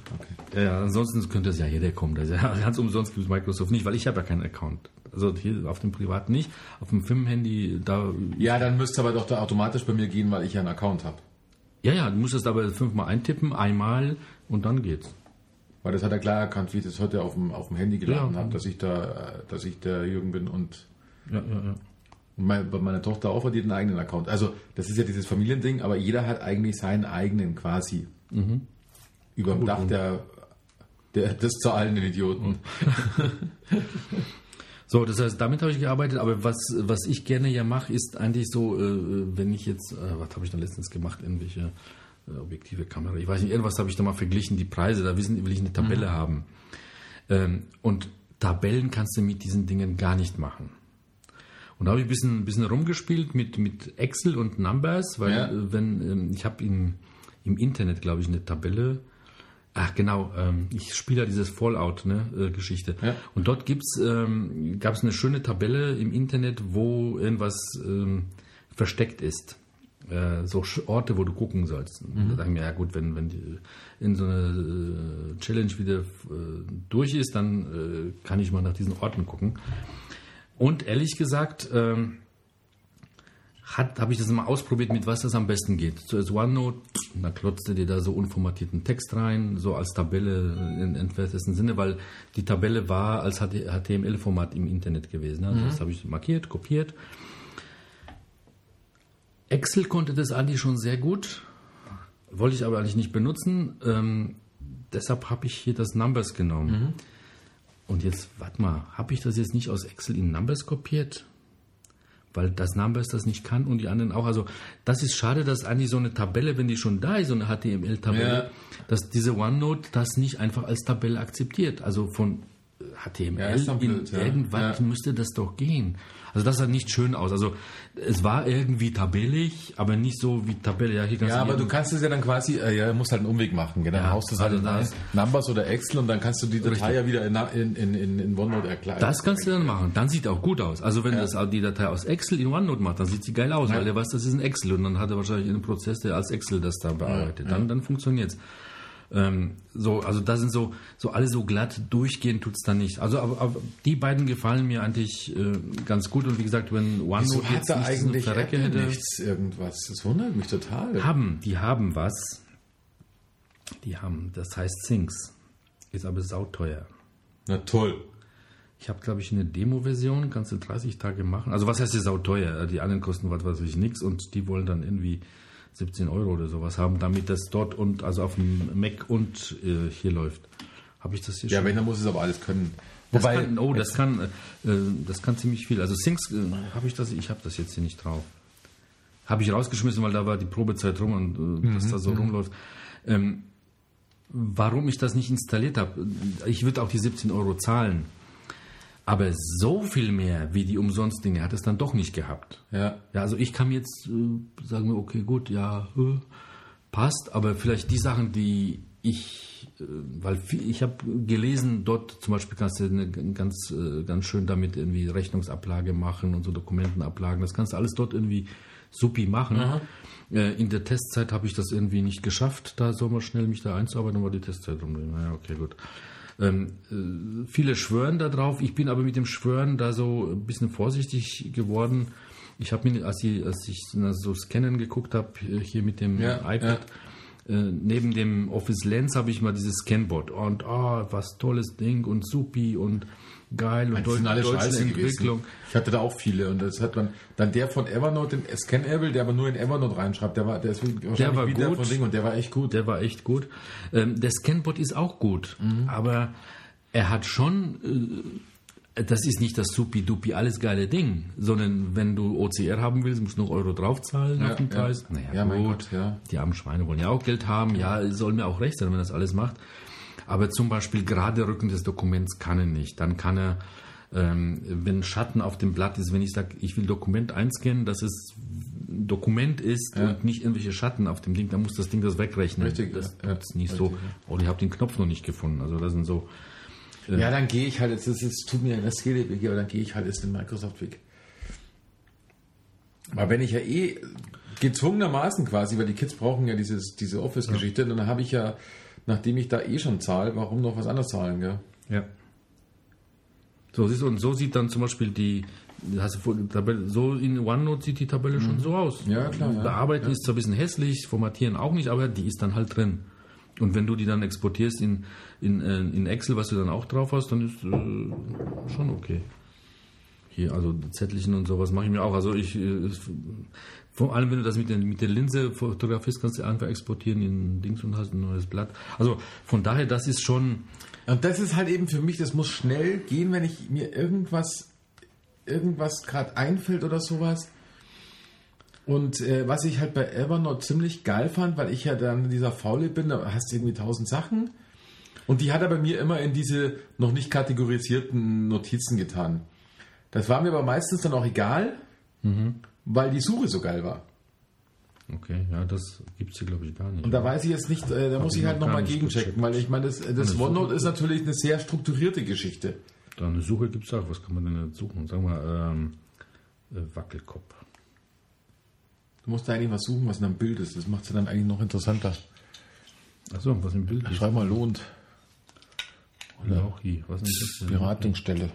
okay. ja, ansonsten könnte es ja jeder kommen. Das ist ja, ganz umsonst gibt es Microsoft nicht, weil ich habe ja keinen Account. Also hier auf dem privaten nicht, auf dem Firmenhandy, da Ja, dann müsste aber doch da automatisch bei mir gehen, weil ich ja einen Account habe. Ja, ja, du musst es aber fünfmal eintippen, einmal und dann geht's. Weil das hat er klar erkannt, wie ich das heute auf dem, auf dem Handy geladen Ja. habe, dass ich da, äh, dass ich der Jürgen bin und Ja, ja, ja. Meine, bei meiner Tochter auch hat die einen eigenen Account. Also das ist ja dieses Familiending, aber jeder hat eigentlich seinen eigenen quasi. Über dem Dach der, der des zahlenden Idioten. So, das heißt, damit habe ich gearbeitet, aber was, was ich gerne ja mache, ist eigentlich so, äh, wenn ich jetzt, äh, was habe ich da letztens gemacht, irgendwelche äh, objektive Kamera, ich weiß nicht, irgendwas habe ich da mal verglichen, die Preise, da wissen, will ich eine Tabelle haben. Ähm, und Tabellen kannst du mit diesen Dingen gar nicht machen. Und da habe ich ein bisschen, ein bisschen rumgespielt mit, mit Excel und Numbers, weil Ja. äh, wenn ähm, ich habe im, im Internet, glaube ich, eine Tabelle. Ach genau, ähm, ich spiele ja dieses Fallout-Geschichte. Ja. Und dort gibt's, ähm, gab es eine schöne Tabelle im Internet, wo irgendwas ähm, versteckt ist. Äh, so Orte, wo du gucken sollst. Und Da ich mir, ja gut, wenn, wenn die, in so eine äh, Challenge wieder äh, durch ist, dann äh, kann ich mal nach diesen Orten gucken. Und ehrlich gesagt, ähm, habe ich das mal ausprobiert, mit was das am besten geht. Zuerst OneNote, da klotzt dir da so unformatierten Text rein, so als Tabelle im entferntesten Sinne, weil die Tabelle war als HTML-Format im Internet gewesen. Also Das habe ich markiert, kopiert. Excel konnte das eigentlich schon sehr gut, wollte ich aber eigentlich nicht benutzen. Ähm, deshalb habe ich hier das Numbers genommen. Und jetzt, warte mal, habe ich das jetzt nicht aus Excel in Numbers kopiert? Weil das Numbers das nicht kann und die anderen auch. Also, das ist schade, dass eigentlich so eine Tabelle, wenn die schon da ist, so eine HTML-Tabelle, Ja. dass diese OneNote das nicht einfach als Tabelle akzeptiert. Also von äh, HTML Ja, ist doch in blöd, ja. irgendwas Ja. müsste das doch gehen. Also das sah nicht schön aus. Also es war irgendwie tabellig, aber nicht so wie Tabelle. Ja, hier kannst Ja, aber du kannst es ja dann quasi, äh, ja, musst halt einen Umweg machen. Genau. Dann Ja, haust du es halt also das- Numbers oder Excel und dann kannst du die Datei ja wieder in, in, in, in, OneNote erklären. Das kannst du dann machen. Dann sieht auch gut aus. Also wenn das die Datei aus Excel in OneNote macht, dann sieht sie geil aus, weil der weiß, das ist ein Excel und dann hat er wahrscheinlich einen Prozess, der als Excel das da bearbeitet. Dann, dann funktioniert's. Ähm, so, also da sind so, so alle so glatt durchgehen tut's dann nicht. Also aber, aber die beiden gefallen mir eigentlich äh, ganz gut und wie gesagt, wenn OneNote jetzt nicht eigentlich Verrecke Apple hätte, nichts irgendwas? Das wundert mich total. haben, die haben was. Die haben, das heißt Things. Ist aber sauteuer. Na toll. Ich habe, glaube ich, eine Demo-Version, kannst du 30 Tage machen. Also was heißt hier sauteuer? Die anderen kosten was weiß ich nichts und die wollen dann irgendwie 17 Euro oder sowas haben, damit das dort und also auf dem Mac und äh, hier läuft. Habe ich das hier Ja, schon? wenn, dann muss es aber alles können. das Wobei, kann, oh, das kann, äh, äh, das kann ziemlich viel. Also Things, äh, habe ich das? Ich habe das jetzt hier nicht drauf. Habe ich rausgeschmissen, weil da war die Probezeit rum und äh, was da so rumläuft. Ähm, warum ich das nicht installiert habe, ich würde auch die 17 Euro zahlen. Aber so viel mehr wie die Umsonst-Dinge hat es dann doch nicht gehabt. Ja. Ja, also ich kann jetzt äh, sagen, wir, okay, gut, ja, äh, passt, aber vielleicht die Sachen, die ich, äh, weil viel, ich habe gelesen, dort zum Beispiel kannst du eine ganz, äh, ganz schön damit irgendwie Rechnungsablage machen und so Dokumentenablagen, das kannst du alles dort irgendwie supi machen. Äh, in der Testzeit habe ich das irgendwie nicht geschafft, da soll man schnell mich da einzuarbeiten, war die Testzeit rum. Naja, okay, gut. Ähm, äh, viele schwören da drauf. Ich bin aber mit dem Schwören da so ein bisschen vorsichtig geworden. Ich habe mir, als ich, als ich na, so Scannen geguckt habe, hier mit dem Ja, iPad, äh, neben dem Office Lens habe ich mal dieses Scanboard. Und oh, was tolles Ding und supi und geil und deutsche scheiße Entwicklung. gewesen. Ich hatte da auch viele und das hat man dann der von Evernote, den Scanable, der aber nur in Evernote reinschreibt, der war der ist wahrscheinlich Der war wie der gut. von Ding und der war echt gut. Der war echt gut. Ähm, der Scanbot ist auch gut, aber er hat schon, äh, das ist nicht das supi-dupi alles geile Ding, sondern wenn du OCR haben willst, musst du noch Euro draufzahlen Ja, auf den ja. Preis. Naja, Ja, gut. Gott, ja. Die armen Schweine wollen ja auch Geld haben. Ja, soll mir auch recht sein, wenn das alles macht. Aber zum Beispiel gerade Rücken des Dokuments kann er nicht. Dann kann er, ähm, wenn Schatten auf dem Blatt ist, wenn ich sage, ich will Dokument einscannen, dass es ein Dokument ist und nicht irgendwelche Schatten auf dem Ding, dann muss das Ding das wegrechnen. Richtig, das ja, ja. ist nicht so. Oh, ich habe den Knopf noch nicht gefunden. Also das sind so. Ja, dann gehe ich halt, jetzt, ist, tut mir das Weg, aber dann gehe ich halt jetzt den Microsoft-Weg. Aber wenn ich ja eh gezwungenermaßen quasi, weil die Kids brauchen ja dieses, diese Office-Geschichte, dann habe ich ja, nachdem ich da eh schon zahle, warum noch was anderes zahlen, gell? Ja. So, siehst du, und so sieht dann zum Beispiel die, hast du Tabelle, so in OneNote sieht die Tabelle schon so aus. Ja, klar, ja. Bearbeiten ist zwar ein bisschen hässlich, formatieren auch nicht, aber die ist dann halt drin. Und wenn du die dann exportierst in, in, äh, in Excel, was du dann auch drauf hast, dann ist äh, schon okay. Hier, also Zettelchen und sowas mache ich mir auch. Also ich, äh, vor allem wenn du das mit, den, mit der Linse fotografierst, kannst du einfach exportieren in Dings und hast ein neues Blatt. Also von daher, das ist schon, Und das ist halt eben für mich, das muss schnell gehen, wenn ich mir irgendwas, irgendwas gerade einfällt oder sowas. Und äh, was ich halt bei Evernote ziemlich geil fand, weil ich ja dann dieser Faule bin, da hast du irgendwie tausend Sachen. Und die hat er bei mir immer in diese noch nicht kategorisierten Notizen getan. Das war mir aber meistens dann auch egal, weil die Suche so geil war. Okay, ja, das gibt es hier, glaube ich, gar nicht. Und da weiß ich jetzt nicht, äh, da muss ich halt nochmal gegenchecken, gecheckt. weil ich meine, das, das Suche- OneNote ist natürlich eine sehr strukturierte Geschichte. Da eine Suche gibt es auch. Was kann man denn suchen? Sagen wir ähm, äh, Wackelkopf. Du musst da eigentlich was suchen, was in einem Bild ist. Das macht es ja dann eigentlich noch interessanter. Achso, was im Bild ist. Schreib mal lohnt. Oder auch hier. Was ist das denn? Beratungsstelle.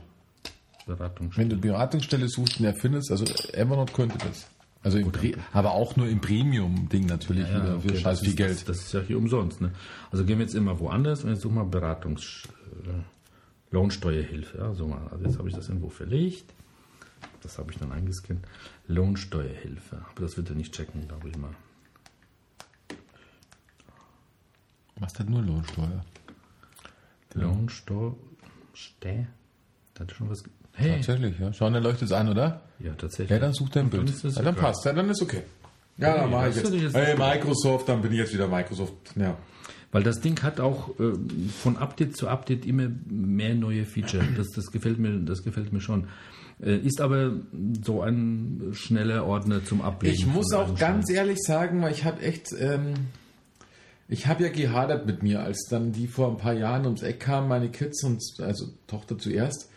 Beratung. Wenn du Beratungsstelle suchst und erfindest, also Evernote könnte das. Also im Pre aber auch nur im Premium-Ding natürlich Ja, wieder okay, für scheiß das viel ist, Geld. Das, das ist ja hier umsonst. Ne? Also gehen wir jetzt immer woanders und jetzt suchen wir Beratungs... Äh, Lohnsteuerhilfe. Ja, so mal. Also jetzt habe ich das irgendwo verlegt. Das habe ich dann eingescannt. Lohnsteuerhilfe. Aber das wird er nicht checken, glaube ich mal. Was hat nur Lohnsteuer? Lohnsteuer... Stä? Da hat schon was... Hey! Tatsächlich, ja. Schauen, der leuchtet es an, oder? Ja, tatsächlich. Ja, dann sucht er ein Dann Bild. ja, dann passt. Ja, dann ist okay. Ja, dann Nee, mache ich jetzt. jetzt Hey, Microsoft, dann bin ich jetzt wieder Microsoft. Ja. Weil das Ding hat auch äh, von Update zu Update immer mehr neue Feature. Das, das, gefällt, mir, das gefällt mir schon. Äh, ist aber so ein schneller Ordner zum Ablegen. Ich muss auch ganz Scheiß. ehrlich sagen, weil ich habe echt, ähm, ich habe ja gehadert mit mir, als dann die vor ein paar Jahren ums Eck kamen, meine Kids und also Tochter zuerst.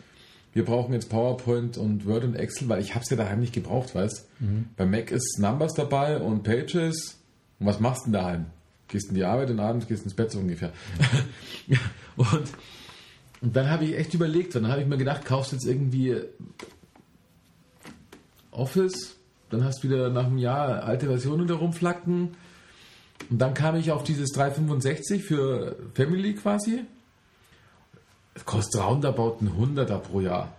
Wir brauchen jetzt PowerPoint und Word und Excel, weil ich habe es ja daheim nicht gebraucht, weißt. Bei Mac ist Numbers dabei und Pages. Und was machst du denn daheim? Gehst in die Arbeit und abends gehst ins Bett so ungefähr. und, und dann habe ich echt überlegt, dann habe ich mir gedacht, kaufst jetzt irgendwie Office, dann hast du wieder nach einem Jahr alte Versionen da rumflacken. Und dann kam ich auf dieses 365 für Family quasi. Es kostet roundabout ein Hunderter pro Jahr.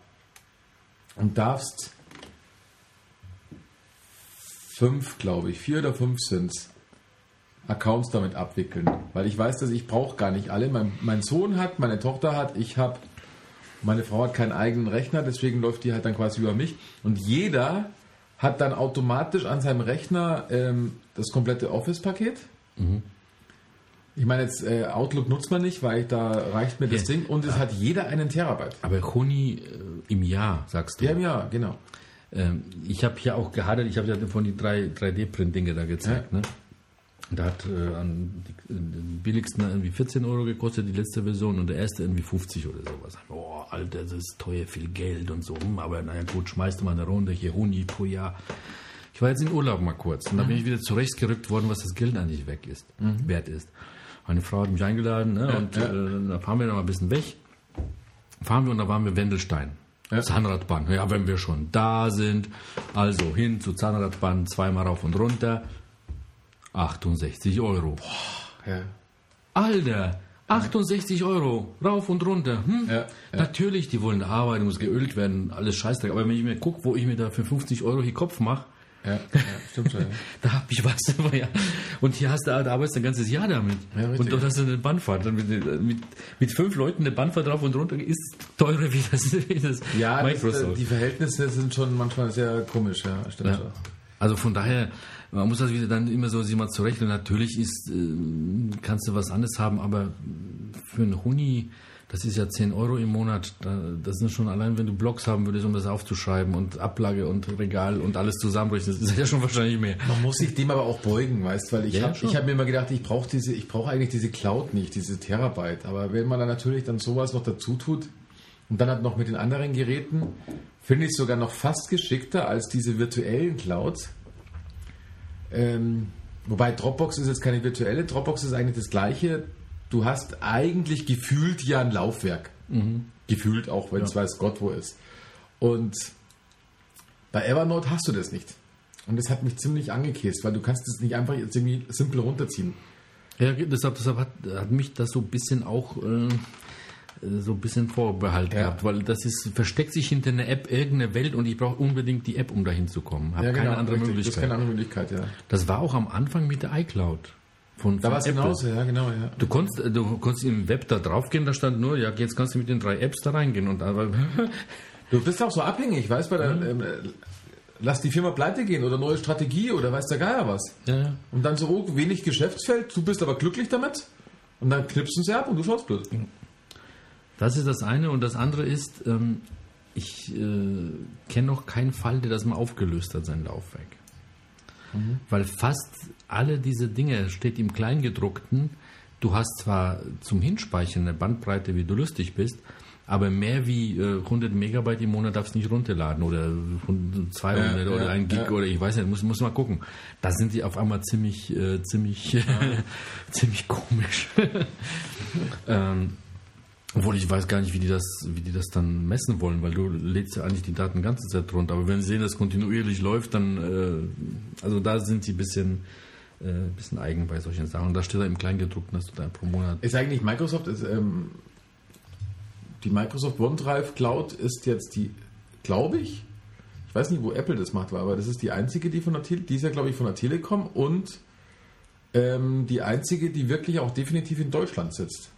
Und darfst fünf, glaube ich, vier oder fünf sind's, Accounts damit abwickeln. Weil ich weiß, dass ich brauche gar nicht alle. Mein, mein Sohn hat, meine Tochter hat, ich habe, meine Frau hat keinen eigenen Rechner, deswegen läuft die halt dann quasi über mich. Und jeder hat dann automatisch an seinem Rechner ähm, das komplette Office-Paket. Ich meine, jetzt äh, Outlook nutzt man nicht, weil da reicht mir das Ja. Ding und es hat jeder einen Terabyte. Aber Honi äh, im Jahr, sagst du. Ja, ja, genau. Ähm, ich habe hier auch gehadert, ich habe ja von die drei 3D-Print-Dinge da gezeigt. Ja. Ne? Da hat äh, an die, den billigsten irgendwie 14 Euro gekostet, die letzte Version, und der erste irgendwie 50 oder sowas. Boah, Alter, das ist teuer, viel Geld und so. Hm, Aber naja, gut, schmeißt mal eine Runde hier Huni pro Jahr. Ich war jetzt in Urlaub mal kurz und da bin ich wieder zurechtgerückt worden, was das Geld eigentlich weg ist, wert ist. Meine Frau hat mich eingeladen ne? und ja. Äh, da fahren wir noch mal ein bisschen weg. Fahren wir und da waren wir Wendelstein. Ja. Zahnradbahn. Ja, wenn wir schon da sind. Also hin zur Zahnradbahn, zweimal rauf und runter. 68 Euro. Ja. Alter, 68 Euro, rauf und runter. Hm? Ja, ja. Natürlich, die wollen arbeiten, muss geölt werden, alles Scheißdreck. Aber wenn ich mir gucke, wo ich mir da für 50 Euro hier Kopf mache, Ja, ja, stimmt schon. Ja. da hab ich was. ja. Und hier hast du, da arbeitest du ein ganzes Jahr damit. Ja, richtig. und dort hast du eine Bandfahrt. Dann mit, mit, mit fünf Leuten eine Bandfahrt rauf und runter ist teurer wie das, wie das Ja, das, äh, Microsoft. die Verhältnisse sind schon manchmal sehr komisch, ja, stimmt Ja. schon. Also von daher, man muss das wieder dann immer so sich mal zurechnen. Natürlich ist, äh, kannst du was anderes haben, aber für einen Huni, das ist ja 10 Euro im Monat, da, das sind schon allein, wenn du Blogs haben würdest, um das aufzuschreiben und Ablage und Regal und alles zusammenbrechen, das ist ja schon wahrscheinlich mehr. Man muss sich dem aber auch beugen, weißt, weil ich Ja, habe hab mir immer gedacht, ich brauche diese, ich brauche eigentlich diese Cloud nicht, diese Terabyte. Aber wenn man dann natürlich dann sowas noch dazu tut und dann hat noch mit den anderen Geräten, finde ich es sogar noch fast geschickter als diese virtuellen Clouds. Ähm, wobei Dropbox ist jetzt keine virtuelle, Dropbox ist eigentlich das gleiche. Du hast eigentlich gefühlt ja ein Laufwerk. Gefühlt auch, wenn es weiß Gott wo ist. Und bei Evernote hast du das nicht. Und das hat mich ziemlich angekäst, weil du kannst es nicht einfach jetzt irgendwie simpel runterziehen. Ja, deshalb, deshalb hat, hat mich das so ein bisschen auch äh, so ein bisschen Vorbehalt Ja. gehabt, weil das ist, versteckt sich hinter einer App irgendeine Welt und ich brauche unbedingt die App, um dahin zu kommen. Habe keine andere genau, richtig. Das ist Möglichkeit. keine andere Möglichkeit, ja. Das war auch am Anfang mit der iCloud. Von, Da war es genauso, ja, genau, ja. Du konntest, äh, du konntest im Web da draufgehen, da stand nur, ja, jetzt kannst du mit den drei Apps da reingehen. Und aber, Du bist auch so abhängig, weißt bei der, ähm, äh, lass die Firma pleite gehen oder neue Strategie oder weiß der Geier was. ja, ja. Und dann so, oh, wenig Geschäftsfeld, du bist aber glücklich damit. Und dann knipsen sie ab und du schaust blöd. Das ist das eine. Und das andere ist, ähm, ich äh, kenne noch keinen Fall, der das mal aufgelöst hat, sein Laufwerk. Weil fast alle diese Dinge steht im Kleingedruckten. Du hast zwar zum Hinspeichern eine Bandbreite, wie du lustig bist, aber mehr wie äh, 100 Megabyte im Monat darfst du nicht runterladen oder 100, 200 Ja, oder ja, ein Gig ja. oder ich weiß nicht, muss, muss mal gucken. Da sind die auf einmal ziemlich, äh, ziemlich, ziemlich komisch. ähm, obwohl ich weiß gar nicht, wie die das, wie die das dann messen wollen, weil du lädst ja eigentlich die Daten die ganze Zeit runter. Aber wenn sie sehen, dass kontinuierlich läuft, dann, äh, also da sind sie ein bisschen, äh, bisschen eigen bei solchen Sachen. Und da steht da im Kleingedruckten, dass du da pro Monat. Ist eigentlich Microsoft, ist, ähm, die Microsoft OneDrive Cloud ist jetzt die, glaube ich, ich weiß nicht, wo Apple das macht, aber das ist die einzige, die von der, Tele- die ist ja, glaube ich, von der Telekom und ähm, die einzige, die wirklich auch definitiv in Deutschland sitzt.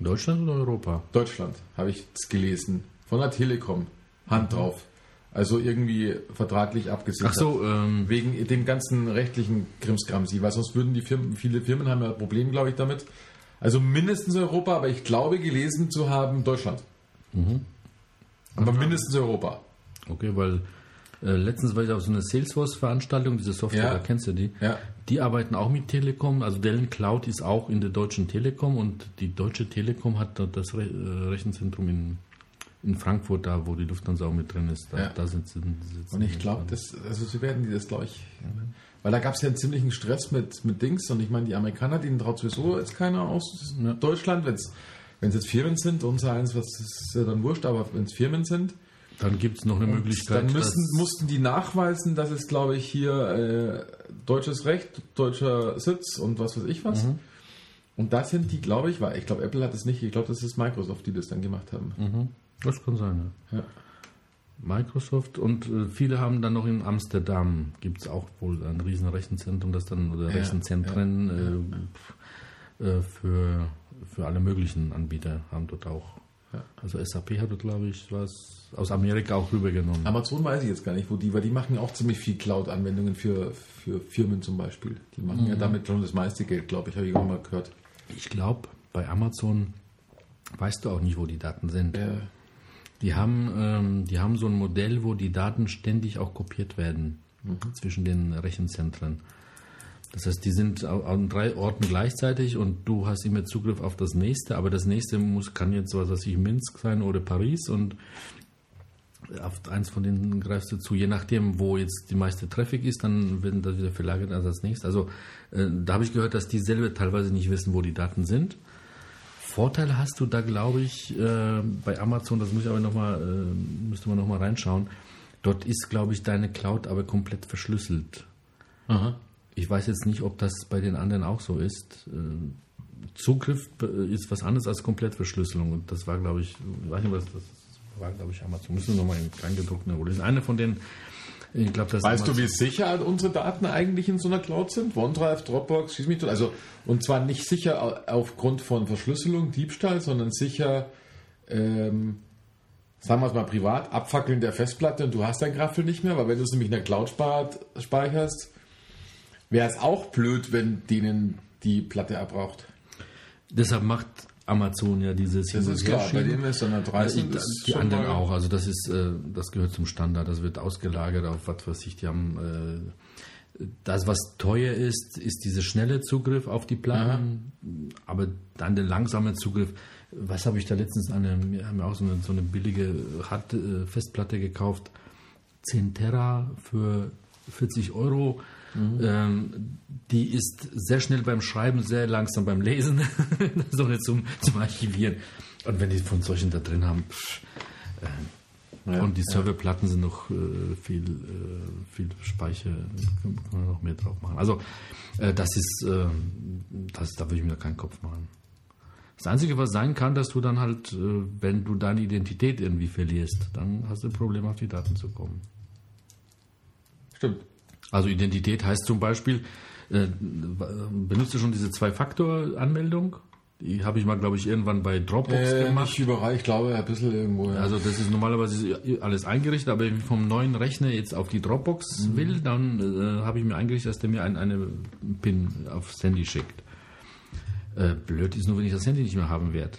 Deutschland oder Europa? Deutschland, habe ich es gelesen. Von der Telekom. Hand drauf. Also irgendwie vertraglich abgesichert. Ach so, ähm, Wegen dem ganzen rechtlichen Krimskramsi, weil sonst würden die Firmen, viele Firmen haben ja ein Problem, glaube ich, damit. Also mindestens Europa, aber ich glaube gelesen zu haben Deutschland. Aber mindestens Europa. okay, weil äh, letztens war ich auf so einer Salesforce-Veranstaltung, diese Software, Ja. da kennst du die. Ja. Die arbeiten auch mit Telekom, also deren Cloud ist auch in der Deutschen Telekom und die Deutsche Telekom hat das äh, Rechenzentrum in, in Frankfurt, da wo die Lufthansa auch mit drin ist. Da, Ja. da sitzen, sitzen Und ich glaube, das, also so werden die das, glaube ich. Weil da gab es ja einen ziemlichen Stress mit, mit Dings und ich meine, die Amerikaner, denen traut sowieso jetzt keiner aus Ja. Deutschland, wenn es jetzt Firmen sind, unser eins, was ist ja dann wurscht, aber wenn es Firmen sind, Dann gibt es noch eine Möglichkeit. dann müssen, mussten die nachweisen, dass es, glaube ich, hier äh, deutsches Recht, deutscher Sitz und was weiß ich was. Mhm. Und das sind die, glaube ich, weil ich glaube, Apple hat es nicht, ich glaube, das ist Microsoft, die das dann gemacht haben. Mhm. Das kann sein, ja. Ja. Microsoft und äh, viele haben dann noch in Amsterdam, gibt es auch wohl ein riesen Rechenzentrum, das dann, oder Ja, Rechenzentren äh, pf, äh, für, für alle möglichen Anbieter haben dort auch Also SAP hat, glaube ich, was aus Amerika auch rübergenommen. Amazon weiß ich jetzt gar nicht, wo die, weil die machen auch ziemlich viel Cloud-Anwendungen für, für Firmen zum Beispiel. Die machen ja damit schon das meiste Geld, glaube ich, habe ich irgendwann mal gehört. Ich glaube, bei Amazon weißt du auch nicht, wo die Daten sind. Ja. Die haben, ähm, die haben so ein Modell, wo die Daten ständig auch kopiert werden zwischen den Rechenzentren. Das heißt, die sind an drei Orten gleichzeitig und du hast immer Zugriff auf das nächste, aber das nächste muss, kann jetzt, was weiß ich, Minsk sein oder Paris und auf eins von denen greifst du zu, je nachdem, wo jetzt die meiste Traffic ist, dann werden das wieder verlagert als das nächste. Also äh, da habe ich gehört, dass die selber teilweise nicht wissen, wo die Daten sind. Vorteil hast du da, glaube ich, äh, bei Amazon, das muss ich aber noch äh, müsste man nochmal reinschauen. Dort ist, glaube ich, deine Cloud aber komplett verschlüsselt. Ich weiß jetzt nicht, ob das bei den anderen auch so ist. Äh, Zugriff äh, ist was anderes als Komplettverschlüsselung. Und das war, glaube ich, ich weiß nicht, was das war, glaube ich, Amazon. Müssen wir nochmal in kleingedruckten lesen. Eine von denen, ich glaube, das Weißt du, wie sicher unsere Daten eigentlich in so einer Cloud sind? OneDrive, Dropbox, schieß mich tot. Also, und zwar nicht sicher au- aufgrund von Verschlüsselung, Diebstahl, sondern sicher, ähm, sagen wir es mal privat, Abfackeln der Festplatte und du hast dein Graffel nicht mehr, weil wenn du es nämlich in der Cloud spart, speicherst, wäre es auch blöd, wenn denen die Platte abraucht. Deshalb macht Amazon ja dieses Das ist klar, bei denen ist dann Ja, 30. die, das ist die anderen auch. Also das ist, äh, das gehört zum Standard. Das wird ausgelagert auf was weiß ich. Die haben äh, das, was teuer ist, ist dieser schnelle Zugriff auf die Platten, aber dann der langsame Zugriff. Was habe ich da letztens eine, wir haben ja auch so eine, so eine billige Hard, äh, Festplatte gekauft, 10 Terra für 40 Euro. Ähm, die ist sehr schnell beim Schreiben, sehr langsam beim Lesen, so nicht zum, zum Archivieren. Und wenn die von solchen da drin haben, pff, äh, Ja, und die Serverplatten sind noch äh, viel, äh, viel Speicher, kann man noch mehr drauf machen. Also äh, das ist, äh, das, da würde ich mir keinen Kopf machen. Das Einzige, was sein kann, dass du dann halt, äh, wenn du deine Identität irgendwie verlierst, dann hast du ein Problem, auf die Daten zu kommen. Stimmt. Also Identität heißt zum Beispiel, äh, benutzt du schon diese Zwei-Faktor-Anmeldung? Die habe ich mal, glaube ich, irgendwann bei Dropbox Äh, gemacht. nicht überall, ich glaube ein bisschen irgendwo. Ja. Also das ist normalerweise alles eingerichtet, aber wenn ich vom neuen Rechner jetzt auf die Dropbox Mhm. will, dann äh, habe ich mir eingerichtet, dass der mir ein, eine PIN aufs Handy schickt. Äh, blöd ist nur, wenn ich das Handy nicht mehr haben werde.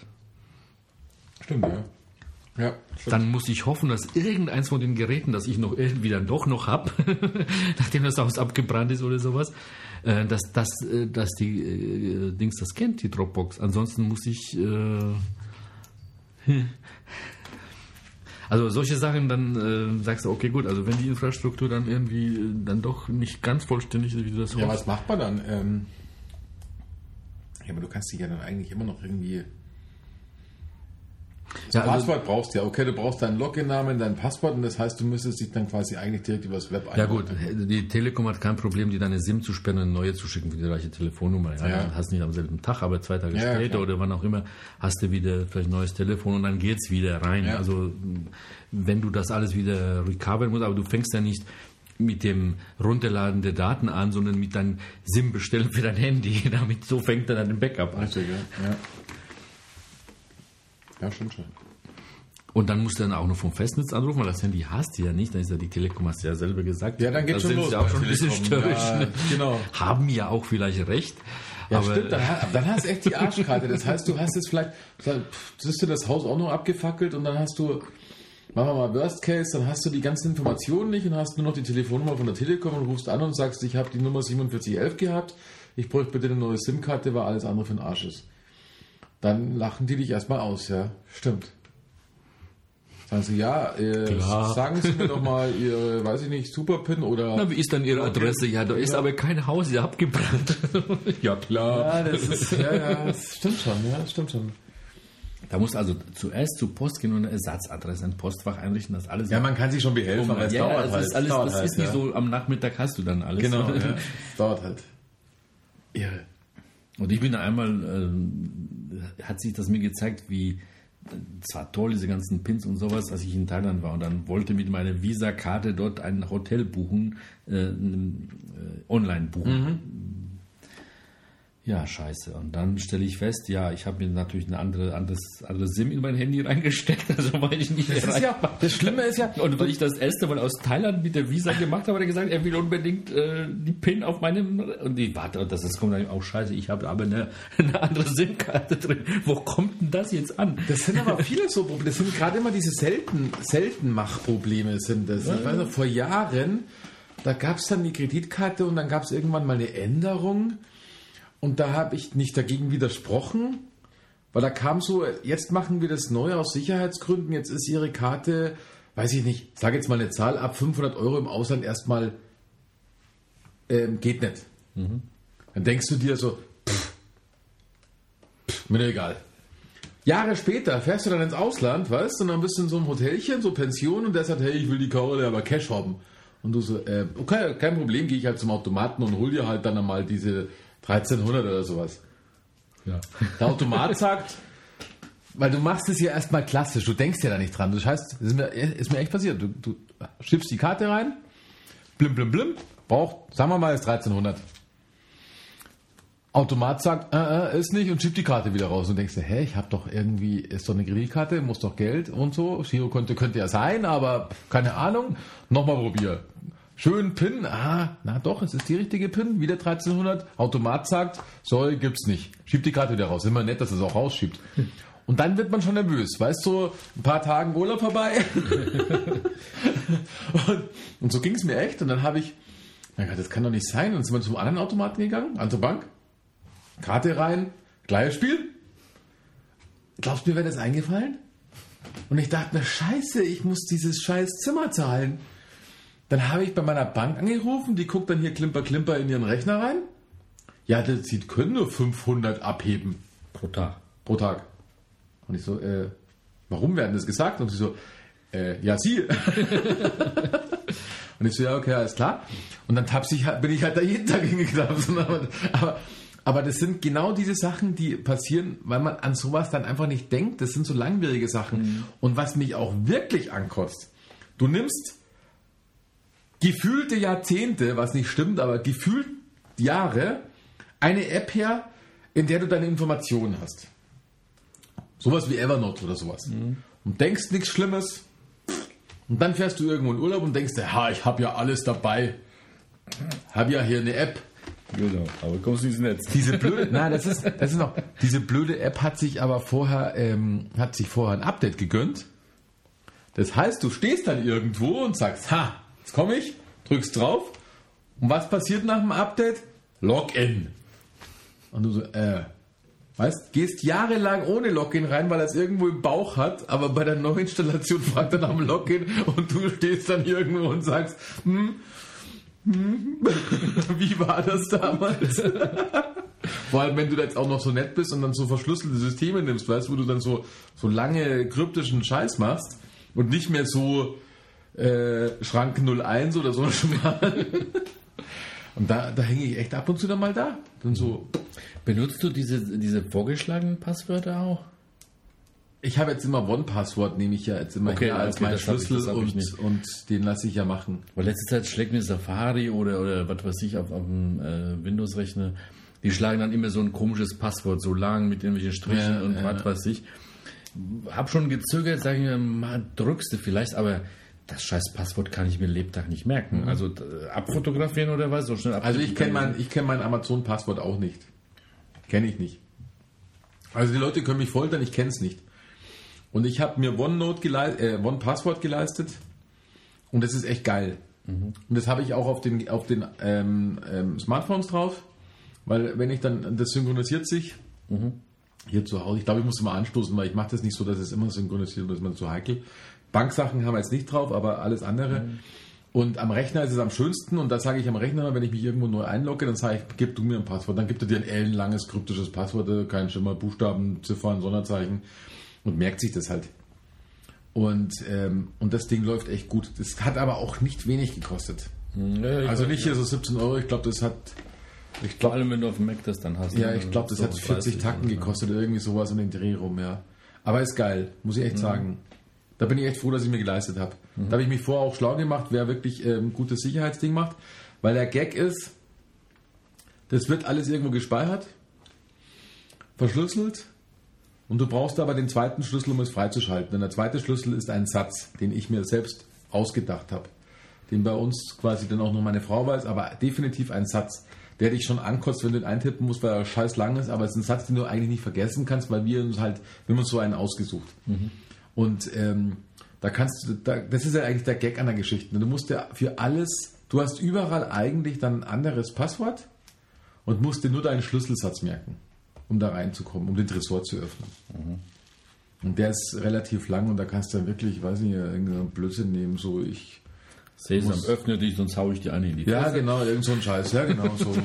Stimmt, ja. Ja. Dann muss ich hoffen, dass irgendeins von den Geräten, das ich noch irgendwie dann doch noch habe, nachdem das Haus abgebrannt ist oder sowas, äh, dass, dass, äh, dass die äh, Dings das kennt, die Dropbox. Ansonsten muss ich. Äh, also solche Sachen, dann äh, sagst du, okay, gut, also wenn die Infrastruktur dann irgendwie äh, dann doch nicht ganz vollständig ist, wie du das Ja, hoffst. was macht man dann? Ähm, ja, aber du kannst dich ja dann eigentlich immer noch irgendwie. Das Ja, also- Passwort brauchst du ja. Okay, du brauchst deinen Login-Namen, dein Passwort und das heißt, du müsstest dich dann quasi eigentlich direkt übers Web Ja gut, einloggen. die Telekom hat kein Problem, dir deine SIM zu sperren und eine neue zu schicken für die gleiche Telefonnummer. Ja, Ja. Hast nicht am selben Tag, aber zwei Tage Ja, später klar. oder wann auch immer, hast du wieder vielleicht ein neues Telefon und dann geht's wieder rein. Ja. Also wenn du das alles wieder recovern musst, aber du fängst ja nicht mit dem Runterladen der Daten an, sondern mit deinem SIM bestellen für dein Handy. Damit so fängt dann ein Backup an. Richtig, ja. ja. Ja, stimmt schon. Und dann musst du dann auch noch vom Festnetz anrufen, weil das Handy hast du ja nicht. Dann ist ja die Telekom, hast du ja selber gesagt. Ja, dann geht's da schon sind los sie auch schon ein bisschen störrisch. Ja, ne? genau. Haben ja auch vielleicht recht. Ja, aber stimmt, dann, dann hast du echt die Arschkarte. Das heißt, du hast jetzt vielleicht, hast du das Haus auch noch abgefackelt und dann hast du, machen wir mal Worst Case, dann hast du die ganzen Informationen nicht und hast nur noch die Telefonnummer von der Telekom und rufst an und sagst, ich habe die Nummer 4711 gehabt, ich bräuchte bitte eine neue SIM-Karte, weil alles andere für den Arsch ist. Dann lachen die dich erstmal aus, ja. Stimmt. Sagen sie, ja, äh, sagen Sie mir doch mal Ihre, weiß ich nicht, Superpin oder... Na, wie ist dann Ihre Adresse? Ja, da ist aber kein Haus, ist abgebrannt. ja, klar. ja, das ist, ja, ja, das stimmt schon, ja, das stimmt schon. Da musst du also zuerst zur Post gehen und eine Ersatzadresse, ein Postfach einrichten, das alles. Ja, man kann sich schon behelfen, aber es ja, dauert das halt. ist alles, dauert das halt, ist nicht ja. so, am Nachmittag hast du dann alles. Genau, ja. dauert halt. Irre. Und ich bin da einmal, ähm, hat sich das mir gezeigt, wie zwar toll, diese ganzen Pins und sowas, als ich in Thailand war und dann wollte mit meiner Visa-Karte dort ein Hotel buchen, äh, äh, online buchen. Ja, scheiße. Und dann stelle ich fest, ja, ich habe mir natürlich eine andere, anderes, anderes SIM in mein Handy reingesteckt, also weil ich nicht Das, ist ja, das Schlimme ist ja, Und weil ich das erste Mal aus Thailand mit der Visa gemacht habe, hat er gesagt, er will unbedingt äh, die PIN auf meinem. Und die warte, das ist kommt dann auch scheiße, ich habe aber eine, eine andere SIM-Karte drin. Wo kommt denn das jetzt an? Das sind aber viele so Probleme. Das sind gerade immer diese selten, selten Machprobleme sind das. Ich weiß noch, vor Jahren, da gab es dann die Kreditkarte und dann gab es irgendwann mal eine Änderung und da habe ich nicht dagegen widersprochen, weil da kam so, jetzt machen wir das neu aus Sicherheitsgründen, jetzt ist Ihre Karte, weiß ich nicht, sage jetzt mal eine Zahl, ab 500 Euro im Ausland erstmal ähm, geht nicht. Dann denkst du dir so, pff, pff, mir egal. Jahre später fährst du dann ins Ausland, weißt du, und dann bist du in so einem Hotelchen, so Pension, und der sagt, hey, ich will die Karre aber Cash haben. Und du so, äh, okay, kein Problem, gehe ich halt zum Automaten und hol dir halt dann einmal diese 1300 oder sowas. Ja. Der Automat sagt, weil du machst es ja erstmal klassisch, du denkst ja da nicht dran. Das heißt, ist mir, ist mir echt passiert. Du, du schiebst die Karte rein, blim, blim, blim, braucht, sagen wir mal, ist 1300. Automat sagt, äh, äh, ist nicht und schiebt die Karte wieder raus und denkst dir, hä, ich habe doch irgendwie, ist doch eine Kreditkarte, muss doch Geld und so. Girokonto könnte ja sein, aber keine Ahnung. Nochmal probier. Schön PIN, ah, na doch, es ist die richtige PIN, wieder 1300. Automat sagt, soll, gibt's nicht. Schiebt die Karte wieder raus. Immer nett, dass es auch rausschiebt. Und dann wird man schon nervös, weißt du, ein paar Tagen Urlaub vorbei. und, und so ging es mir echt. Und dann habe ich, mein Gott, das kann doch nicht sein. Und sind wir zum anderen Automaten gegangen, an zur Bank. Karte rein, gleiches Spiel. Glaubst du mir, wäre das eingefallen? Und ich dachte mir, scheiße, ich muss dieses scheiß Zimmer zahlen. Dann habe ich bei meiner Bank angerufen, die guckt dann hier klimper klimper in ihren Rechner rein. Ja, das, sie können nur 500 abheben Pro Tag. pro Tag. Und ich so, äh, warum werden das gesagt? Und sie so, äh, ja, sie. und ich so, ja, okay, alles klar. Und dann tapse ich, halt- bin ich halt da jeden Tag hingeklappt. Aber, aber, aber das sind genau diese Sachen, die passieren, weil man an sowas dann einfach nicht denkt. Das sind so langwierige Sachen. Und was mich auch wirklich ankostet, du nimmst gefühlte Jahrzehnte, was nicht stimmt, aber gefühlt Jahre, eine App her, in der du deine Informationen hast. Sowas wie Evernote oder sowas. Und denkst nichts Schlimmes. Und dann fährst du irgendwo in Urlaub und denkst, ja, ich habe ja alles dabei. Hab ja hier eine App. Genau. Aber kommst du ins Netz. Diese blöde, nein, das ist, das ist noch, diese blöde App hat sich aber vorher, ähm, hat sich vorher ein Update gegönnt. Das heißt, du stehst dann irgendwo und sagst, ha, jetzt komme ich, drückst drauf. Und was passiert nach dem Update? Login. Und du so, äh, weißt, gehst jahrelang ohne Login rein, weil er es irgendwo im Bauch hat, aber bei der Neuinstallation fragt er nach dem Login und du stehst dann irgendwo und sagst, hm, hm, wie war das damals? Vor allem, wenn du jetzt auch noch so nett bist und dann so verschlüsselte Systeme nimmst, weißt du, wo du dann so, so lange kryptischen Scheiß machst und nicht mehr so äh, Schrank 01 oder so schon mal. Und da, da hänge ich echt ab und zu dann mal da. Dann so, Benutzt du diese, diese vorgeschlagenen Passwörter auch? ich habe jetzt immer One-Passwort, nehme ich ja jetzt immer Okay, hier als okay, meinen Schlüssel ich und, und den lasse ich ja machen. Weil letzte Zeit schlägt mir Safari oder, oder was weiß ich auf, auf dem äh, Windows-Rechner, die schlagen dann immer so ein komisches Passwort, so lang mit irgendwelchen Strichen Ja, und ja. was weiß ich. Hab schon gezögert, sage ich mir, mal drückst du vielleicht, aber das scheiß Passwort kann ich mir Lebtag nicht merken. Also äh, abfotografieren oder was? So schnell Mhm. Also ich kenne mein, ich kenn mein Amazon-Passwort auch nicht. Kenne ich nicht. Also die Leute können mich foltern, ich kenne es nicht. Und ich habe mir OneNote gelei- äh, One-Password geleistet und das ist echt geil. Und das habe ich auch auf den, auf den ähm, ähm, Smartphones drauf, weil wenn ich dann, das synchronisiert sich hier zu Hause. Ich glaube, ich muss mal anstoßen, weil ich mache das nicht so, dass es immer synchronisiert und das ist mir zu heikel. Banksachen haben wir jetzt nicht drauf, aber alles andere. Und am Rechner ist es am schönsten und da sage ich am Rechner, wenn ich mich irgendwo neu einlogge, dann sage ich, gib du mir ein Passwort. Dann gibt er dir ein ellenlanges kryptisches Passwort, kein Schimmer, Buchstaben, Ziffern, Sonderzeichen und merkt sich das halt. Und, ähm, und das Ding läuft echt gut. Das hat aber auch nicht wenig gekostet. Ja, ich Also nicht hier so 17 Euro, ich glaube, das hat, ich Vor glaube, allem, wenn du auf dem Mac das dann hast. ja, ne? ich glaube, das hat 40 30 Tacken so. gekostet, irgendwie sowas um den Dreh rum, ja. Aber ist geil, muss ich echt sagen. Da bin ich echt froh, dass ich mir geleistet habe. Da habe ich mich vorher auch schlau gemacht, wer wirklich ähm, gutes Sicherheitsding macht. Weil der Gag ist, das wird alles irgendwo gespeichert. verschlüsselt und du brauchst aber den zweiten Schlüssel, um es freizuschalten. Denn der zweite Schlüssel ist ein Satz, den ich mir selbst ausgedacht habe. Den bei uns quasi dann auch noch meine Frau weiß, aber definitiv ein Satz, der dich schon ankotzt, wenn du ihn eintippen musst, weil er scheiß lang ist, aber es ist ein Satz, den du eigentlich nicht vergessen kannst, weil wir uns halt, wir haben uns so einen ausgesucht. Und ähm, da kannst du, da, das ist ja eigentlich der Gag an der Geschichte. Du musst ja für alles, du hast überall eigentlich dann ein anderes Passwort und musst dir nur deinen Schlüsselsatz merken, um da reinzukommen, um den Tresor zu öffnen. Und der ist relativ lang und da kannst du dann wirklich, ich weiß nicht, irgendeinen Blödsinn nehmen, so ich. Sesam, öffne dich, sonst hau ich dir eine in die Ja, Fresse. genau, irgend so ein Scheiß, ja, genau, so.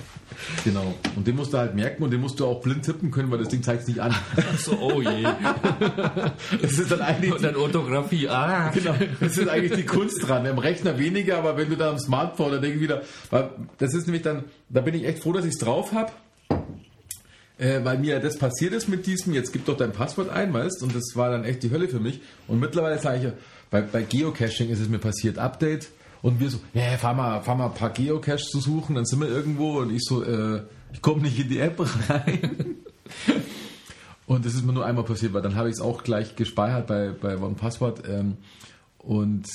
genau. Und den musst du halt merken und den musst du auch blind tippen können, weil das Ding zeigt es nicht an. So, oh je. Das ist dann eigentlich. Und dann Orthographie, ah. Genau, das ist eigentlich die Kunst dran. Im Rechner weniger, aber wenn du da am Smartphone, da denke ich wieder, weil das ist nämlich dann, da bin ich echt froh, dass ich es drauf habe, äh, weil mir das passiert ist mit diesem, jetzt gib doch dein Passwort ein, weißt und das war dann echt die Hölle für mich. Und mittlerweile sage ich, ja, bei, bei Geocaching ist es mir passiert, Update, und wir so, ja, fahr mal, fahr mal ein paar Geocaches zu suchen, dann sind wir irgendwo und ich so, äh, ich komme nicht in die App rein. Und das ist mir nur einmal passiert, weil dann habe ich es auch gleich gespeichert bei, bei OnePassword. Ähm, und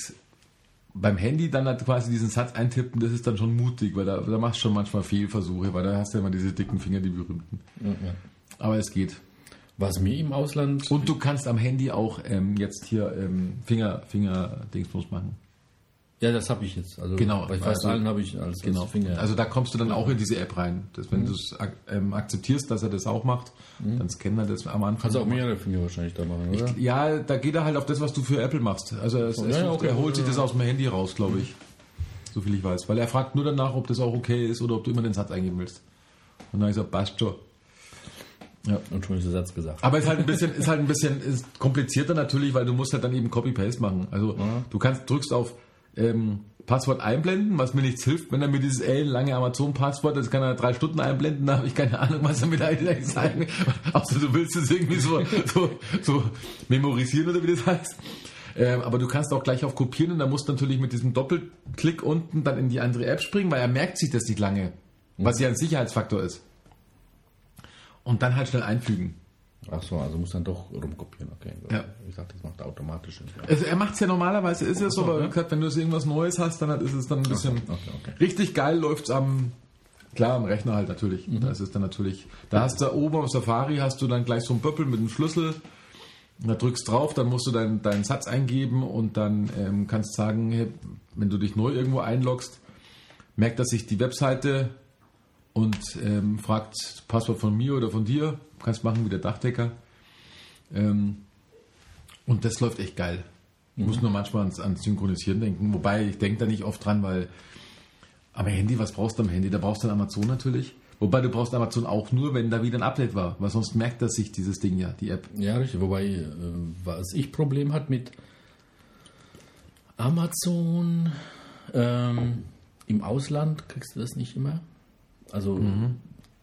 beim Handy dann halt quasi diesen Satz eintippen, das ist dann schon mutig, weil da, da machst du schon manchmal Fehlversuche, weil da hast du ja immer diese dicken Finger, die berühmten. Aber es geht. Was mir im Ausland. Und du kannst am Handy auch ähm, jetzt hier ähm, Finger, Finger Dingsbums machen. Ja, das habe ich jetzt. Also Genau, Bei fast also- habe ich als, Genau. als Finger. Also da kommst du dann auch in diese App rein. Das, wenn du es ak ähm, akzeptierst, dass er das auch macht, dann scannt er das am Anfang. kannst du auch mehrere Finger wahrscheinlich da machen, oder? Ja, da geht er halt auf das, was du für Apple machst. Also es, es, ja, okay. er holt sich das aus dem Handy raus, glaube ich. So viel ich weiß. Weil er fragt nur danach, ob das auch okay ist oder ob du immer den Satz eingeben willst. Und dann habe ich gesagt, passt schon. Und schon ist der Satz gesagt. Aber ist halt ein bisschen, ist halt ein bisschen ist komplizierter natürlich, weil du musst halt dann eben Copy-Paste machen. Also du kannst, drückst auf ähm, Passwort einblenden, was mir nichts hilft, wenn er mir dieses ellenlange Amazon-Passwort, das kann er drei Stunden einblenden, da habe ich keine Ahnung, was er mir da eigentlich sagen. Außer du willst es irgendwie so, so, so memorisieren oder wie das heißt. Ähm, aber du kannst auch gleich auf Kopieren und dann musst du natürlich mit diesem Doppelklick unten dann in die andere App springen, weil er merkt sich das nicht lange, was ja ein Sicherheitsfaktor ist. Und dann halt schnell einfügen. Ach so, also muss dann doch rumkopieren, okay. Ja. Ich dachte, das macht er automatisch. Also er macht es ja normalerweise, ist es so, aber wie gesagt, wenn du es irgendwas Neues hast, dann halt ist es dann ein bisschen okay, okay. richtig geil, läuft es am, klar, am Rechner halt natürlich. Da ist es dann natürlich, da hast du oben auf Safari, hast du dann gleich so einen Pöppel mit einem Schlüssel, da drückst drauf, dann musst du deinen deinen Satz eingeben und dann ähm, kannst sagen, wenn du dich neu irgendwo einloggst, merkt er sich die Webseite und ähm, fragt Passwort von mir oder von dir, kannst machen wie der Dachdecker. Ähm, und das läuft echt geil. Ich muss nur manchmal ans, ans Synchronisieren denken, wobei ich denke da nicht oft dran, weil am Handy, was brauchst du am Handy? Da brauchst du dann Amazon natürlich. Wobei du brauchst Amazon auch nur, wenn da wieder ein Update war, weil sonst merkt das sich dieses Ding ja, die App. Ja, richtig. Wobei, äh, was ich Problem hat mit Amazon ähm, im Ausland, kriegst du das nicht immer. Also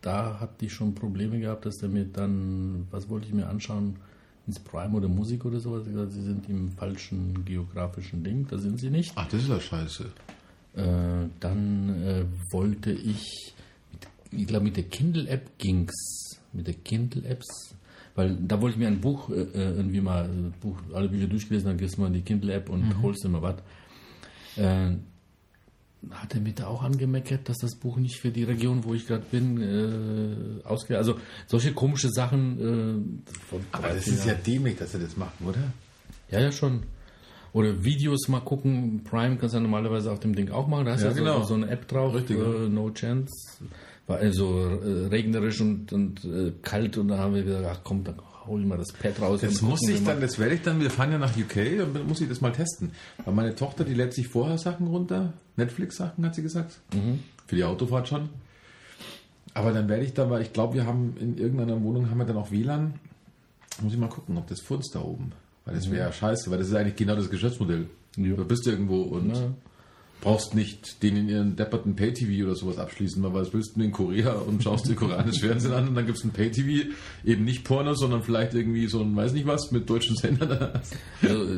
da hatte ich schon Probleme gehabt, dass der mir dann, was wollte ich mir anschauen, ins Prime oder Musik oder sowas, Ich gesagt, sie sind im falschen geografischen Ding, da sind sie nicht. Ach, das ist ja scheiße. Äh, dann äh, wollte ich, mit, ich glaube mit der Kindle-App ging's, mit der Kindle-Apps, weil da wollte ich mir ein Buch äh, äh, irgendwie mal, äh, Buch, alle Bücher durchgelesen, dann gehst du mal in die Kindle-App und holst dir mal was. Äh, hat er mir da auch angemeckert, dass das Buch nicht für die Region, wo ich gerade bin, äh, ausgeht. Also solche komische Sachen. Äh, von Aber das ist ja dämlich, dass sie das machen, oder? Ja, ja, schon. Oder Videos mal gucken. Prime kannst du ja normalerweise auf dem Ding auch machen. Da hast du Ja, ja, genau. so, so eine App drauf. Richtig, äh, no Chance. War also regnerisch und, und äh, kalt und da haben wir gesagt, ach komm, dann hol ich mal das Pad raus. Das muss gucken ich dann, das werde ich dann, wir fahren ja nach UK, dann muss ich das mal testen. Weil meine Tochter, die lädt sich vorher Sachen runter, Netflix-Sachen hat sie gesagt. Für die Autofahrt schon. Aber dann werde ich da, weil ich glaube, wir haben in irgendeiner Wohnung haben wir dann auch WLAN. Muss ich mal gucken, ob das uns da oben. Weil das wäre ja scheiße, weil das ist eigentlich genau das Geschäftsmodell. Ja. Du bist irgendwo und Ja. Brauchst nicht den in ihren depperten Pay-TV oder sowas abschließen, weil was willst du in Korea und schaust dir koreanisch Fernsehen an und dann gibt es ein Pay-TV, eben nicht Porno, sondern vielleicht irgendwie so ein, weiß nicht was, mit deutschen Sendern. Also, äh,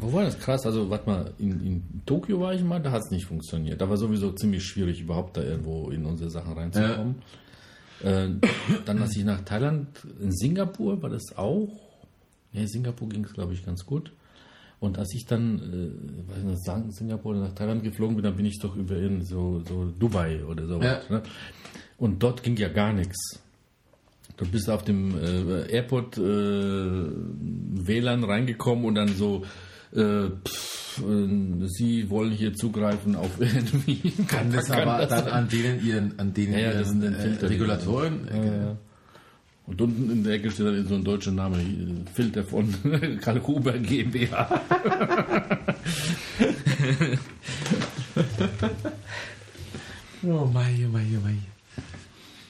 wo war das krass? Also, warte mal, in, in Tokio war ich mal, da hat es nicht funktioniert. Da war sowieso ziemlich schwierig, überhaupt da irgendwo in unsere Sachen reinzukommen. Äh, dann, als ich nach Thailand, in Singapur war das auch. Ja, Singapur ging es, glaube ich, ganz gut. Und als ich dann, äh, weiß nicht, nach Singapur oder nach Thailand geflogen bin, dann bin ich doch über in so, so Dubai oder so. Ja. Ne? Und dort ging ja gar nichts. Du bist auf dem äh, Airport äh, WLAN reingekommen und dann so, äh, pff, äh, Sie wollen hier zugreifen auf irgendwie. Kann das aber dann an denen ihren, an denen Ja, ja, ihren äh, Filter. Regulatoren. Ja, ja. Und unten in der Ecke steht dann so ein deutscher Name, Filter von Karl Huber GmbH. Oh mei, oh mei, oh mei.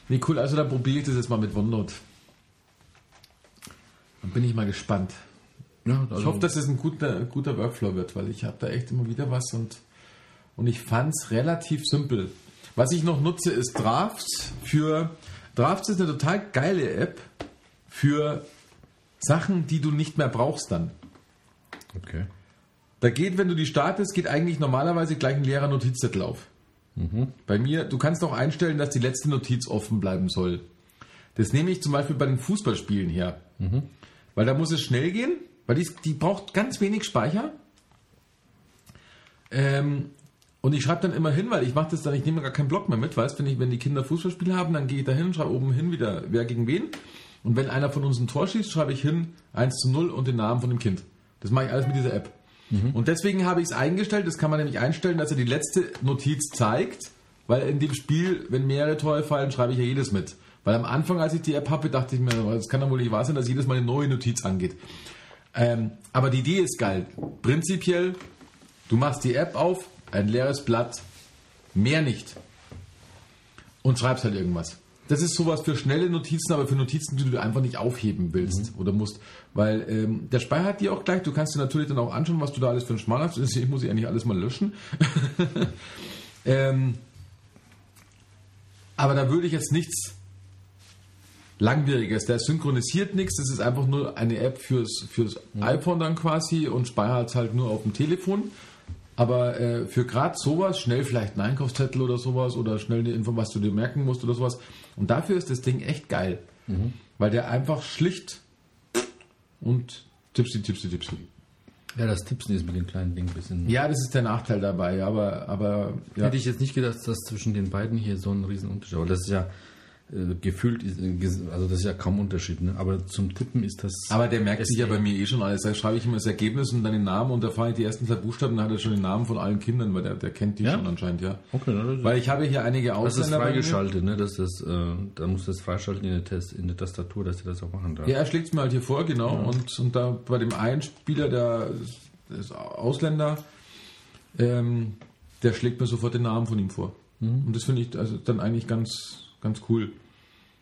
Nee, cool, also dann probiere ich das jetzt mal mit OneNote. Dann bin ich mal gespannt. Ja, Ich hoffe, dass es ein guter, guter Workflow wird, weil ich habe da echt immer wieder was und, und ich fand es relativ simpel. Was ich noch nutze, ist Drafts für. Drafts ist eine total geile App für Sachen, die du nicht mehr brauchst dann. Okay. Da geht, wenn du die startest, geht eigentlich normalerweise gleich ein leerer Notizzettel auf. Bei mir, du kannst auch einstellen, dass die letzte Notiz offen bleiben soll. Das nehme ich zum Beispiel bei den Fußballspielen her. Weil da muss es schnell gehen, weil die, die braucht ganz wenig Speicher. Ähm, und ich schreibe dann immer hin, weil ich mache das dann, ich nehme gar keinen Block mehr mit, weißt wenn ich, wenn die Kinder Fußballspiel haben, dann gehe ich da hin und schreibe oben hin wieder, wer gegen wen. Und wenn einer von uns ein Tor schießt, schreibe ich hin 1 zu 0 und den Namen von dem Kind. Das mache ich alles mit dieser App. Und deswegen habe ich es eingestellt, das kann man nämlich einstellen, dass er die letzte Notiz zeigt, weil in dem Spiel, wenn mehrere Tore fallen, schreibe ich ja jedes mit. Weil am Anfang, als ich die App hatte, dachte ich mir, das kann doch wohl nicht wahr sein, dass jedes Mal eine neue Notiz angeht. Ähm, aber die Idee ist geil. Prinzipiell, du machst die App auf, ein leeres Blatt, mehr nicht. Und schreibst halt irgendwas. Das ist sowas für schnelle Notizen, aber für Notizen, die du einfach nicht aufheben willst oder musst. Weil ähm, der Speicher hat die auch gleich. Du kannst dir natürlich dann auch anschauen, was du da alles für einen Schmal hast. Deswegen muss ich eigentlich alles mal löschen. ähm, aber da würde ich jetzt nichts Langwieriges. Der synchronisiert nichts. Das ist einfach nur eine App fürs, fürs iPhone dann quasi und speichert es halt nur auf dem Telefon. Aber äh, für gerade sowas, schnell vielleicht einen Einkaufszettel oder sowas oder schnell eine Info, was du dir merken musst oder sowas. Und dafür ist das Ding echt geil. Weil der einfach schlicht und tipsy, tipsy, tipsy. Ja, das Tippsen ist mit dem kleinen Ding ein bisschen. Ja, das ist der Nachteil dabei, aber, aber ja. Hätte ich jetzt nicht gedacht, dass zwischen den beiden hier so ein riesen Unterschied Aber das ist ja äh, gefühlt, ist, äh, also das ist ja kaum Unterschied. Ne? Aber zum Tippen ist das. Aber der merkt sich ja bei mir eh schon alles. Da schreibe ich immer das Ergebnis und dann den Namen und da fahre ich die ersten zwei Buchstaben, dann hat er schon den Namen von allen Kindern, weil der, der kennt die Ja? schon anscheinend, ja. Okay, na, das, Weil ich habe hier einige das ist Ausländer. bei mir. freigeschaltet, ne? Das ist, äh, da muss das freischalten in der, Test, in der Tastatur, dass er das auch machen darf. Ja, er schlägt es mir halt hier vor, genau. Und, und da bei dem einen Spieler, der ist Ausländer, ähm, der schlägt mir sofort den Namen von ihm vor. Und das finde ich also dann eigentlich ganz, ganz cool.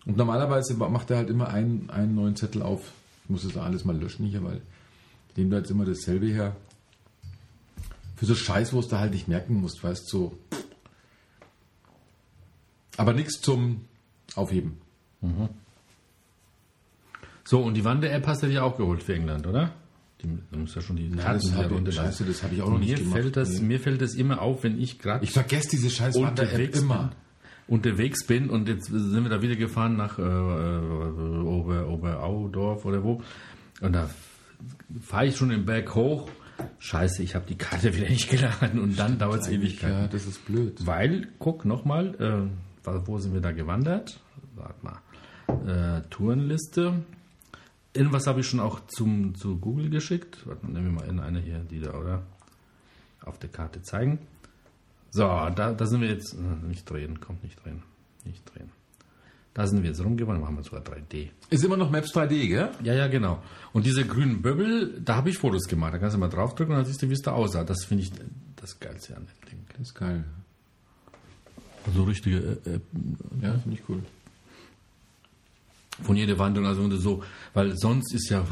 Und normalerweise macht er halt immer einen, einen neuen Zettel auf. Ich muss das alles mal löschen hier, weil ich nehme da jetzt immer dasselbe her. Für so Scheiß, wo es da halt nicht merken musst, weißt du, so. Aber nichts zum Aufheben. So, und die Wander-App hast du dir auch geholt für England, oder? Die, da muss ja schon die Ja, das habe weißt du, das habe ich auch noch mir nicht gemacht. Fällt das, Nee. Mir fällt das immer auf, wenn ich gerade Ich vergesse diese scheiß Wander-App immer. bin, unterwegs bin und jetzt sind wir da wieder gefahren nach äh, äh, Ober, Oberaudorf oder wo und da fahre ich schon den Berg hoch. Scheiße, ich habe die Karte wieder nicht geladen und dann dauert es Ewigkeit. Ja, das ist blöd. Weil, guck nochmal, äh, wo sind wir da gewandert? Warte mal. Äh, Tourenliste. Irgendwas habe ich schon auch zum, zu Google geschickt. Warte mal, nehmen wir mal in eine hier, die da, oder? Auf der Karte zeigen. So, da, da sind wir jetzt. äh, Nicht drehen, kommt nicht drehen. Nicht drehen. Da sind wir jetzt rumgewandert, machen wir sogar 3D. Ist immer noch Maps 3D, gell? Ja, ja, genau. Und diese grünen Böbbel, da habe ich Fotos gemacht. Da kannst du mal draufdrücken und dann siehst du, wie es da aussah. Das finde ich das Geilste an dem Ding. Das ist geil. So richtige äh, äh, Ja, finde ich cool. von jeder Wandlung, also so, weil sonst ist ja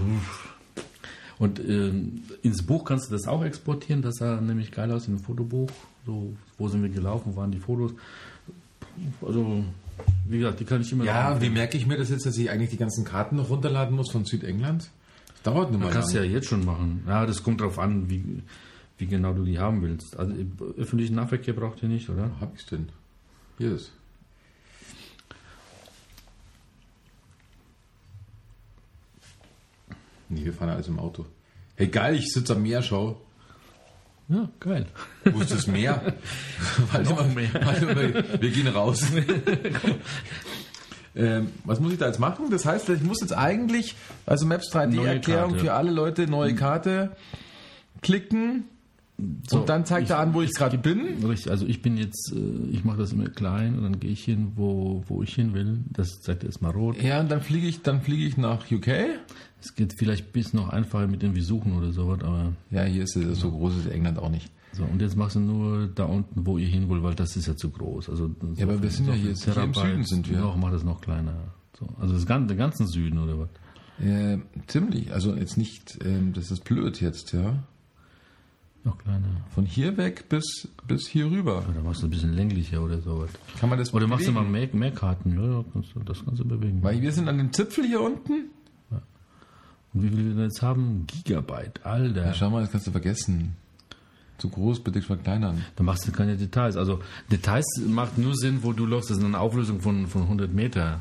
und ähm, ins Buch kannst du das auch exportieren, das sah nämlich geil aus in einem Fotobuch, so, wo sind wir gelaufen, wo waren die Fotos. Also, wie gesagt, die kann ich immer Ja, noch wie merke ich mir das jetzt, dass ich eigentlich die ganzen Karten noch runterladen muss von Südengland? Das dauert nicht mal. Kannst du ja jetzt schon machen. Ja, das kommt darauf an, wie, wie genau du die haben willst. Also öffentlichen Nahverkehr braucht ihr nicht, oder? Hab ich denn? Hier ist. Nee, wir fahren alles im Auto. Egal, ich sitze am Meer, schau. Ja, geil. Wo ist das Meer? warte mal, mehr. warte mal, wir gehen raus. ähm, was muss ich da jetzt machen? Das heißt, ich muss jetzt eigentlich, also Maps 3D-Erklärung Neue Karte. für alle Leute, neue Karte klicken So, und dann zeigt ich- er an, wo ich gerade bin. Richtig, also ich bin jetzt, äh, ich mache das immer klein und dann gehe ich hin, wo, wo ich hin will. Das zeigt erstmal rot. Ja, und dann fliege ich, dann fliege ich nach UK. Es geht vielleicht bis noch einfacher mit irgendwie suchen oder sowas, aber Ja, hier ist es so groß ist England auch nicht. so. Und jetzt machst du nur da unten, wo ihr hin wollt, weil das ist ja zu groß. Also, Ja, aber wir sind ja hier- hier im Süden sind wir. Noch, mach das noch kleiner. So. Also das ganze, den ganzen Süden oder was? Äh, ziemlich, also jetzt nicht, ähm, das ist blöd jetzt, ja. Noch kleiner. Von hier weg bis, bis hier rüber. Oder machst du ein bisschen länglicher oder sowas. Kann man das Oder machst du bewegen? mal mehr, mehr Karten, ja, ja, kannst du, das du bewegen. Weil wir sind an dem Zipfel hier unten. Und wie viel wir denn jetzt haben? Gigabyte, Alter. Ja, schau mal, das kannst du vergessen. Zu groß, bitte verkleinern. Da machst du keine Details. Also Details macht nur Sinn, wo du läufst. Das ist eine Auflösung von, von 100 Meter.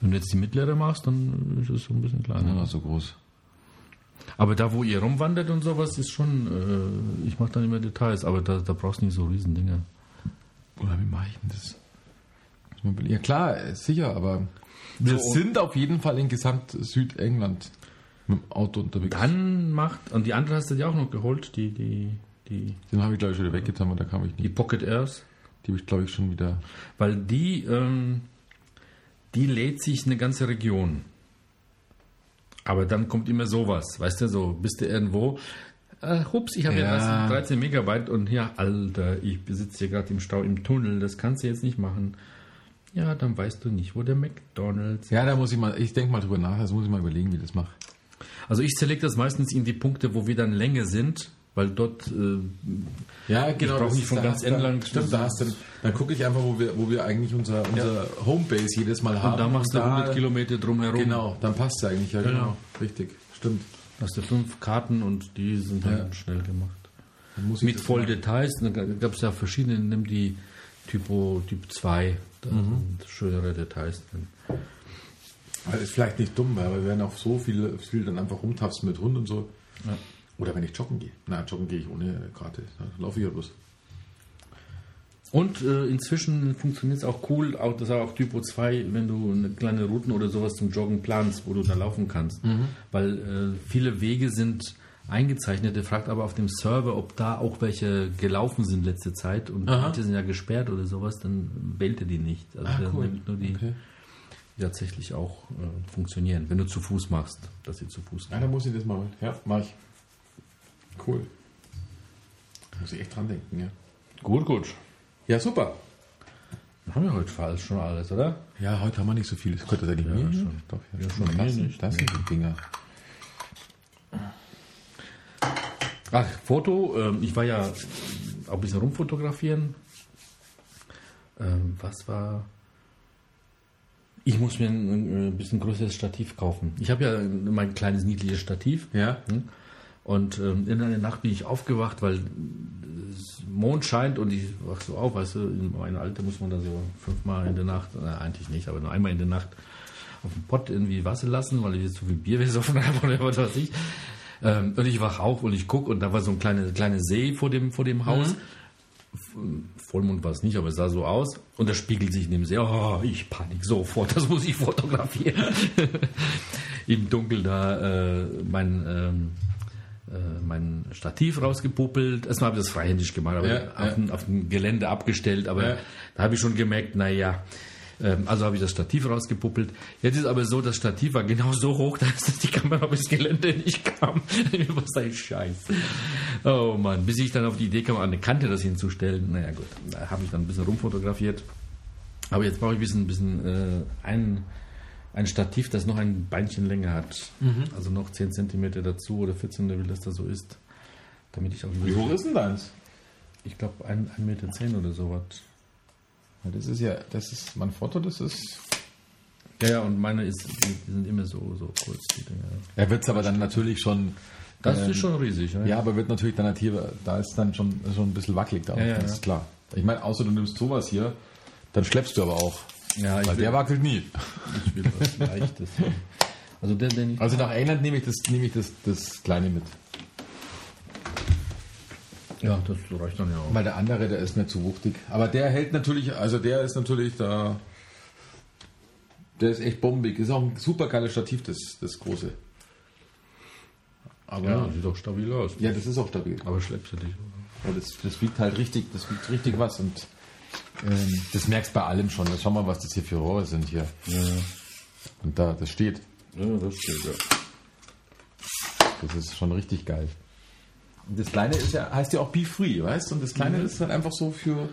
Wenn du jetzt die mittlere machst, dann ist es so ein bisschen kleiner. Ja, so groß. Aber da, wo ihr rumwandert und sowas, ist schon, äh, ich mache dann immer Details, aber da, da brauchst du nicht so riesen Dinge. Oder wie mache ich denn das? Ja klar, äh, sicher, aber wir So, sind auf jeden Fall in gesamt Südengland mit dem Auto unterwegs. Dann macht, und die andere hast du dir auch noch geholt, die, die, die, Den habe ich glaube ich schon wieder weggetan, aber da kam ich die nicht. Pocket Airs, Die habe ich glaube ich schon wieder. weil die, ähm, die lädt sich eine ganze Region. Aber dann kommt immer sowas, weißt du, so bist du irgendwo, äh, hups, ich habe ja. Ja. erst 13 Megabyte und hier, Alter, ich besitze hier gerade im Stau im Tunnel, das kannst du jetzt nicht machen. Ja, dann weißt du nicht, wo der McDonalds Ja, da muss ich mal, ich denke mal drüber nach, das muss ich mal überlegen, wie ich das mache. Also ich select das meistens in die Punkte, wo wir dann Länge sind, weil dort äh, Ja, genau, das nicht von da ganz entlang- Stimmt, da hast du, dann gucke ich einfach, wo wir, wo wir eigentlich unser, unser Homebase jedes Mal haben. und da machst du da- 100 Kilometer drumherum. Genau, dann passt es eigentlich, ja, genau. Genau. Richtig, stimmt. Hast du fünf Karten und die sind dann Ja. schnell gemacht. Dann ich Mit voll mal- Details, da gab es ja verschiedene, nimm die Typo Typ 2, da Mhm. sind schönere Details drin. Weil das ist vielleicht nicht dumm, weil wir werden auch so viel, viel dann einfach rumtapsen mit Hund und so. Ja. Oder wenn ich joggen gehe. Na, joggen gehe ich ohne Karte. Da laufe ich ja bloß. Und äh, inzwischen funktioniert es auch cool, auch das auch Typo 2, wenn du eine kleine Routen oder sowas zum Joggen planst, wo du da laufen kannst. Mhm. Weil äh, viele Wege sind eingezeichnet. Der fragt aber auf dem Server, ob da auch welche gelaufen sind letzte Zeit und Aha. manche sind ja gesperrt oder sowas, dann wählt er die nicht. Also Ah, der cool. nimmt nur die, Okay. Tatsächlich auch äh, funktionieren, wenn du zu Fuß machst, dass sie zu Fuß Ja, dann muss ich das mal. Ja, mach ich. Cool. Da muss ich echt dran denken, ja. Gut, gut. Ja, super. Dann haben wir heute fast schon alles, oder? Ja, heute haben wir nicht so viel. Das könnte ja Ja, mir schon. Doch, ja, Ja, schon krass. mir nicht. Das sind die Dinger. Ach, Foto, ähm, ich war ja auch ein bisschen rumfotografieren. Ähm, was war. Ich muss mir ein, ein bisschen größeres Stativ kaufen. Ich habe ja mein kleines niedliches Stativ. Ja. Hm? Und ähm, in einer Nacht bin ich aufgewacht, weil Mond scheint und ich wach so auf, weißt du, in meinem Alter muss man da so fünfmal in der Nacht, äh, eigentlich nicht, aber nur einmal in der Nacht auf dem Pott irgendwie Wasser lassen, weil ich jetzt zu viel Bier besoffen habe oder was weiß ich. Ähm, und ich wach auf und ich gucke und da war so ein kleiner kleine See vor dem, vor dem Haus. F- Vollmond war es nicht, aber es sah so aus. Und da spiegelt sich in dem See. Oh, ich panik sofort, das muss ich fotografieren. Im Dunkeln da äh, mein, ähm, äh, mein Stativ rausgepuppelt. Erstmal habe ich das freihändig gemacht, aber Ja, auf, ja. Dem, auf dem Gelände abgestellt. Aber Ja. da habe ich schon gemerkt, naja, ähm, also habe ich das Stativ rausgepuppelt. Jetzt ist aber so, das Stativ war genau so hoch, dass die Kamera bis Gelände nicht kam. Was ein Scheiß. Oh Mann, bis ich dann auf die Idee kam, an eine Kante das hinzustellen. Naja gut, da habe ich dann ein bisschen rumfotografiert. Aber jetzt brauche ich ein bisschen, bisschen äh, ein, ein Stativ, das noch ein Beinchen länger hat. Also noch 10 cm dazu oder 14, wie das da so ist. Damit ich auch Wie hoch ist denn deins? Ich glaube 1,10 Meter zehn oder sowas. Ja, das ist ja, das ist mein Foto, das ist. Ja, ja, und meine ist, die sind immer so, so kurz, die Dinger. Er wird es aber dann natürlich schon. Das ähm, ist schon riesig, ja. Ja, aber wird natürlich dann hier, da ist dann schon, schon ein bisschen wackelig da. Ja, ja, das ja. ist klar. Ich meine, außer du nimmst sowas hier, dann schleppst du aber auch. Ja, ich Weil will- der wackelt nie. Ich will was Leichtes. Also der, den ich, Also nach England nehme ich das, nehme ich das, das kleine mit. Ja, das reicht dann ja auch. Weil der andere, der ist mir zu wuchtig. Aber der hält natürlich, also der ist natürlich da. Der ist echt bombig. Ist auch ein super geiles Stativ, das, das große. Aber Ja, ja, sieht doch stabil aus. das ist auch stabil. Aber schleppst du dich. Ja, das, das wiegt halt richtig, das wiegt richtig was und ähm, das merkst du bei allem schon. Schau mal, was das hier für Rohre sind hier. Und da, das steht. Ja, das steht, ja. Das ist schon richtig geil. Und das kleine ist ja, heißt ja auch Be Free, weißt du? Und das kleine ist halt einfach so für.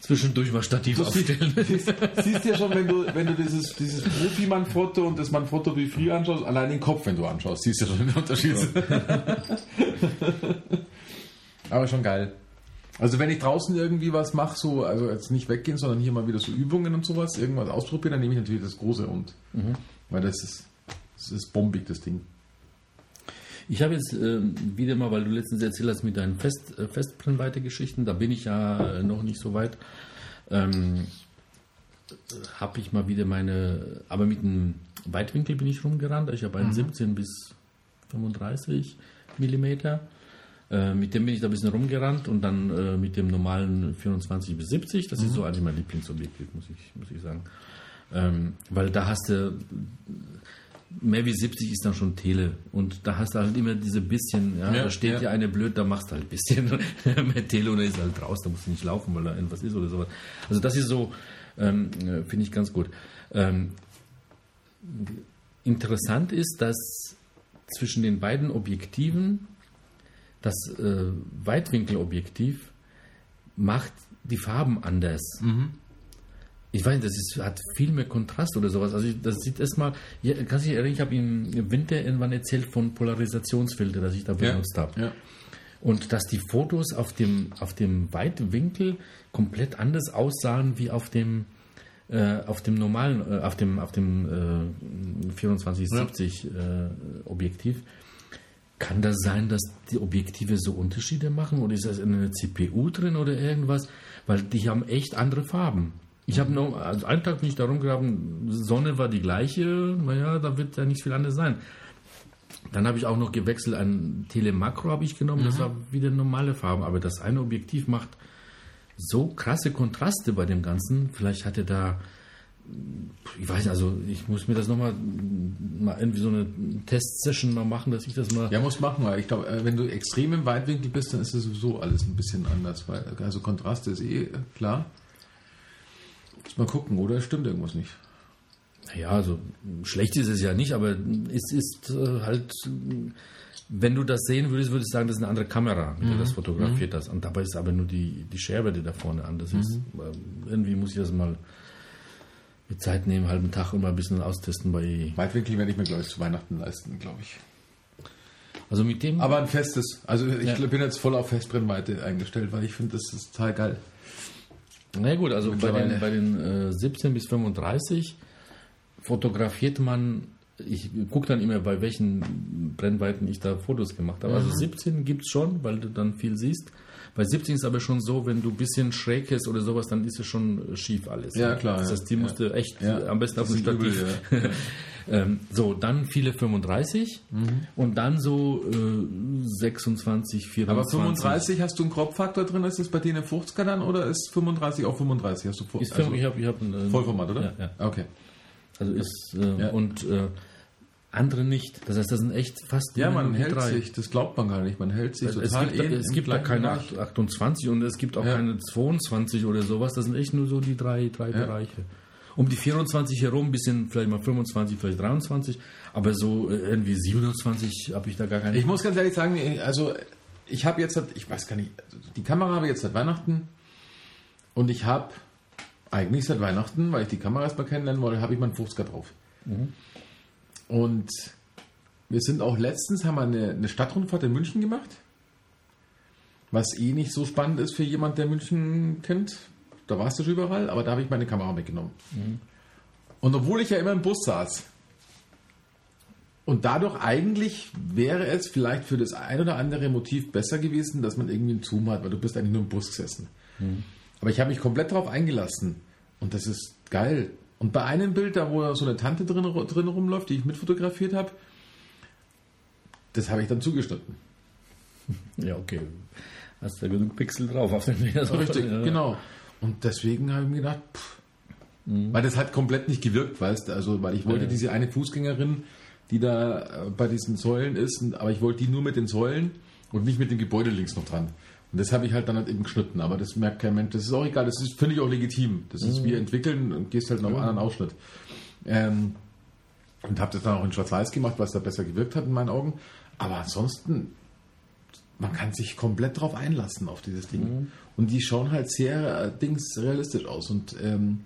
Zwischendurch mal Stativ aufstellen. siehst, siehst ja schon, wenn du, wenn du dieses, dieses Profi-Mann-Foto und das Mann-Foto Be Free anschaust, allein den Kopf, wenn du anschaust, siehst du ja schon den Unterschied. Aber schon geil. Also wenn ich draußen irgendwie was mache, so, also jetzt nicht weggehen, sondern hier mal wieder so Übungen und sowas, irgendwas ausprobieren, dann nehme ich natürlich das große und. Weil das ist, das ist bombig, das Ding. Ich habe jetzt ähm, wieder mal, weil du letztens erzählt hast mit deinen Fest, äh, Festbrennweite-Geschichten, da bin ich ja äh, noch nicht so weit, ähm, habe ich mal wieder meine, aber mit einem Weitwinkel bin ich rumgerannt. Ich habe einen 17 bis 35 Millimeter. Äh, mit dem bin ich da ein bisschen rumgerannt und dann äh, mit dem normalen 24 bis 70. Das ist so eigentlich mein Lieblingsobjektiv, muss ich, muss ich sagen. Ähm, weil da hast du mehr wie 70 ist dann schon Tele. Und da hast du halt immer diese bisschen, ja, Ja, da steht ja. eine blöd, da machst du halt ein bisschen mehr Tele oder ist halt raus, da musst du nicht laufen, weil da irgendwas ist oder sowas. Also das ist so, ähm, äh, finde ich ganz gut. Ähm, interessant ist, dass zwischen den beiden Objektiven das äh, Weitwinkelobjektiv macht die Farben anders. Ich weiß, nicht, das ist, hat viel mehr Kontrast oder sowas. Also ich, das sieht erstmal, ja, kannst du dich erinnern, ich habe im Winter irgendwann erzählt von Polarisationsfilter, das ich da benutzt habe. ja. Und dass die Fotos auf dem, auf dem Weitwinkel komplett anders aussahen wie auf dem, äh, auf dem normalen, äh, auf dem, auf dem äh, 2470 äh, Objektiv. Kann das sein, dass die Objektive so Unterschiede machen oder ist das in einer CPU drin oder irgendwas? Weil die haben echt andere Farben. Ich habe noch, also einen Tag bin ich da rumgegraben, Sonne war die gleiche, naja, da wird ja nicht viel anders sein. Dann habe ich auch noch gewechselt, ein Telemakro habe ich genommen, das war wieder normale Farben, aber das eine Objektiv macht so krasse Kontraste bei dem Ganzen. Vielleicht hat er da, ich weiß nicht, also ich muss mir das nochmal mal irgendwie so eine Testsession mal machen, dass ich das mal. Ja, muss machen, weil ich glaube, äh, wenn du extrem im Weitwinkel bist, dann ist das sowieso alles ein bisschen anders. Weil, also Kontraste ist eh äh, klar. Mal gucken, oder? Stimmt irgendwas nicht. Ja, also schlecht ist es ja nicht, aber es ist äh, halt, wenn du das sehen würdest, würdest du sagen, das ist eine andere Kamera, mit der das fotografiert hast. Und dabei ist aber nur die, die Scherbe, die da vorne an. Das ist, äh, irgendwie muss ich das mal mit Zeit nehmen, einen halben Tag und mal ein bisschen austesten bei. Weitwinkel werde ich mir, glaube ich, zu Weihnachten leisten, glaube ich. Also mit dem. Aber ein festes. Also ich Ja. bin jetzt voll auf Festbrennweite eingestellt, weil ich finde, das ist total geil. Na gut, also bei den, bei den äh, 17 bis 35 fotografiert man, ich gucke dann immer, bei welchen Brennweiten ich da Fotos gemacht habe. Mhm. Also 17 gibt es schon, weil du dann viel siehst. Bei 17 ist aber schon so, wenn du ein bisschen schräg ist oder sowas, dann ist es schon schief alles. Ja, klar, Das ja. heißt, die musst du echt Ja. am besten auf Das dem sind übel, Stativ. ähm, so, dann viele 35 Mhm. und dann so äh, 26, 24. Aber 35 hast du einen Kropffaktor drin, ist das bei dir eine 50er dann oder ist 35 auch 35? Hast du vor, Ist also ich habe ich hab ein, äh, Vollformat, oder? Ja, ja. Okay. Also ist äh, Ja. und äh, andere nicht. Das heißt, das sind echt fast Ja, man hält drei. sich, das glaubt man gar nicht. Man hält sich Es total gibt, eh es gibt da keine Bereich. 28 und es gibt auch Ja. keine 22 oder sowas. Das sind echt nur so die drei, drei Ja. Bereiche. Um die 24 herum, ein bisschen vielleicht mal 25, vielleicht 23, aber so äh, irgendwie 27 habe ich da gar keine. Ich muss ganz ehrlich sagen, also ich habe jetzt, ich weiß gar nicht, die Kamera habe ich jetzt seit Weihnachten und ich habe eigentlich seit Weihnachten, weil ich die Kamera erstmal kennenlernen wollte, habe ich meinen 50er drauf. Und wir sind auch letztens, haben wir eine, eine Stadtrundfahrt in München gemacht, was eh nicht so spannend ist für jemand, der München kennt. Da warst du schon überall, aber da habe ich meine Kamera mitgenommen. Und obwohl ich ja immer im Bus saß, und dadurch eigentlich wäre es vielleicht für das ein oder andere Motiv besser gewesen, dass man irgendwie einen Zoom hat, weil du bist eigentlich nur im Bus gesessen. Aber ich habe mich komplett darauf eingelassen und das ist geil. Und bei einem Bild, da wo so eine Tante drin, drin rumläuft, die ich mitfotografiert habe, das habe ich dann zugeschnitten. Ja, okay. Hast du genug Pixel drauf auf dem Bild. Richtig, Ja. genau. Und deswegen habe ich mir gedacht, pff, weil das hat komplett nicht gewirkt, weißt du, also weil ich wollte Ja. diese eine Fußgängerin, die da äh, bei diesen Säulen ist, aber ich wollte die nur mit den Säulen und nicht mit dem Gebäude links noch dran. Und das habe ich halt dann halt eben geschnitten, aber das merkt kein Mensch, das ist auch egal, das ist, finde ich auch legitim. Das ist wie entwickeln und gehst halt noch einen anderen Ausschnitt. Ähm, und habe das dann auch in Schwarz-Weiß gemacht, was da besser gewirkt hat in meinen Augen. Aber ansonsten, man kann sich komplett drauf einlassen auf dieses Ding. Und die schauen halt sehr äh, dings realistisch aus. Und ähm,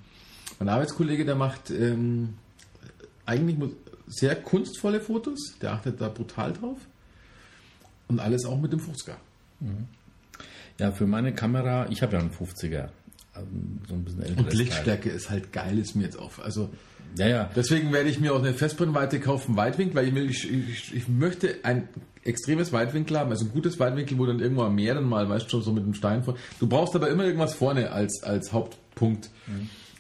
mein Arbeitskollege, der macht ähm, eigentlich sehr kunstvolle Fotos, der achtet da brutal drauf. Und alles auch mit dem 50er. Ja, für meine Kamera, ich habe ja einen 50er. ähm, So ein bisschen älteres Und Lichtstärke ist halt geil, ist mir jetzt auf. Also. Ja, ja. Deswegen werde ich mir auch eine Festbrennweite kaufen, Weitwinkel, weil ich, ich, ich möchte ein extremes Weitwinkel haben, also ein gutes Weitwinkel, wo dann irgendwo am Meer dann mal, weißt du schon, so mit dem Stein vor. Du brauchst aber immer irgendwas vorne als, als Hauptpunkt.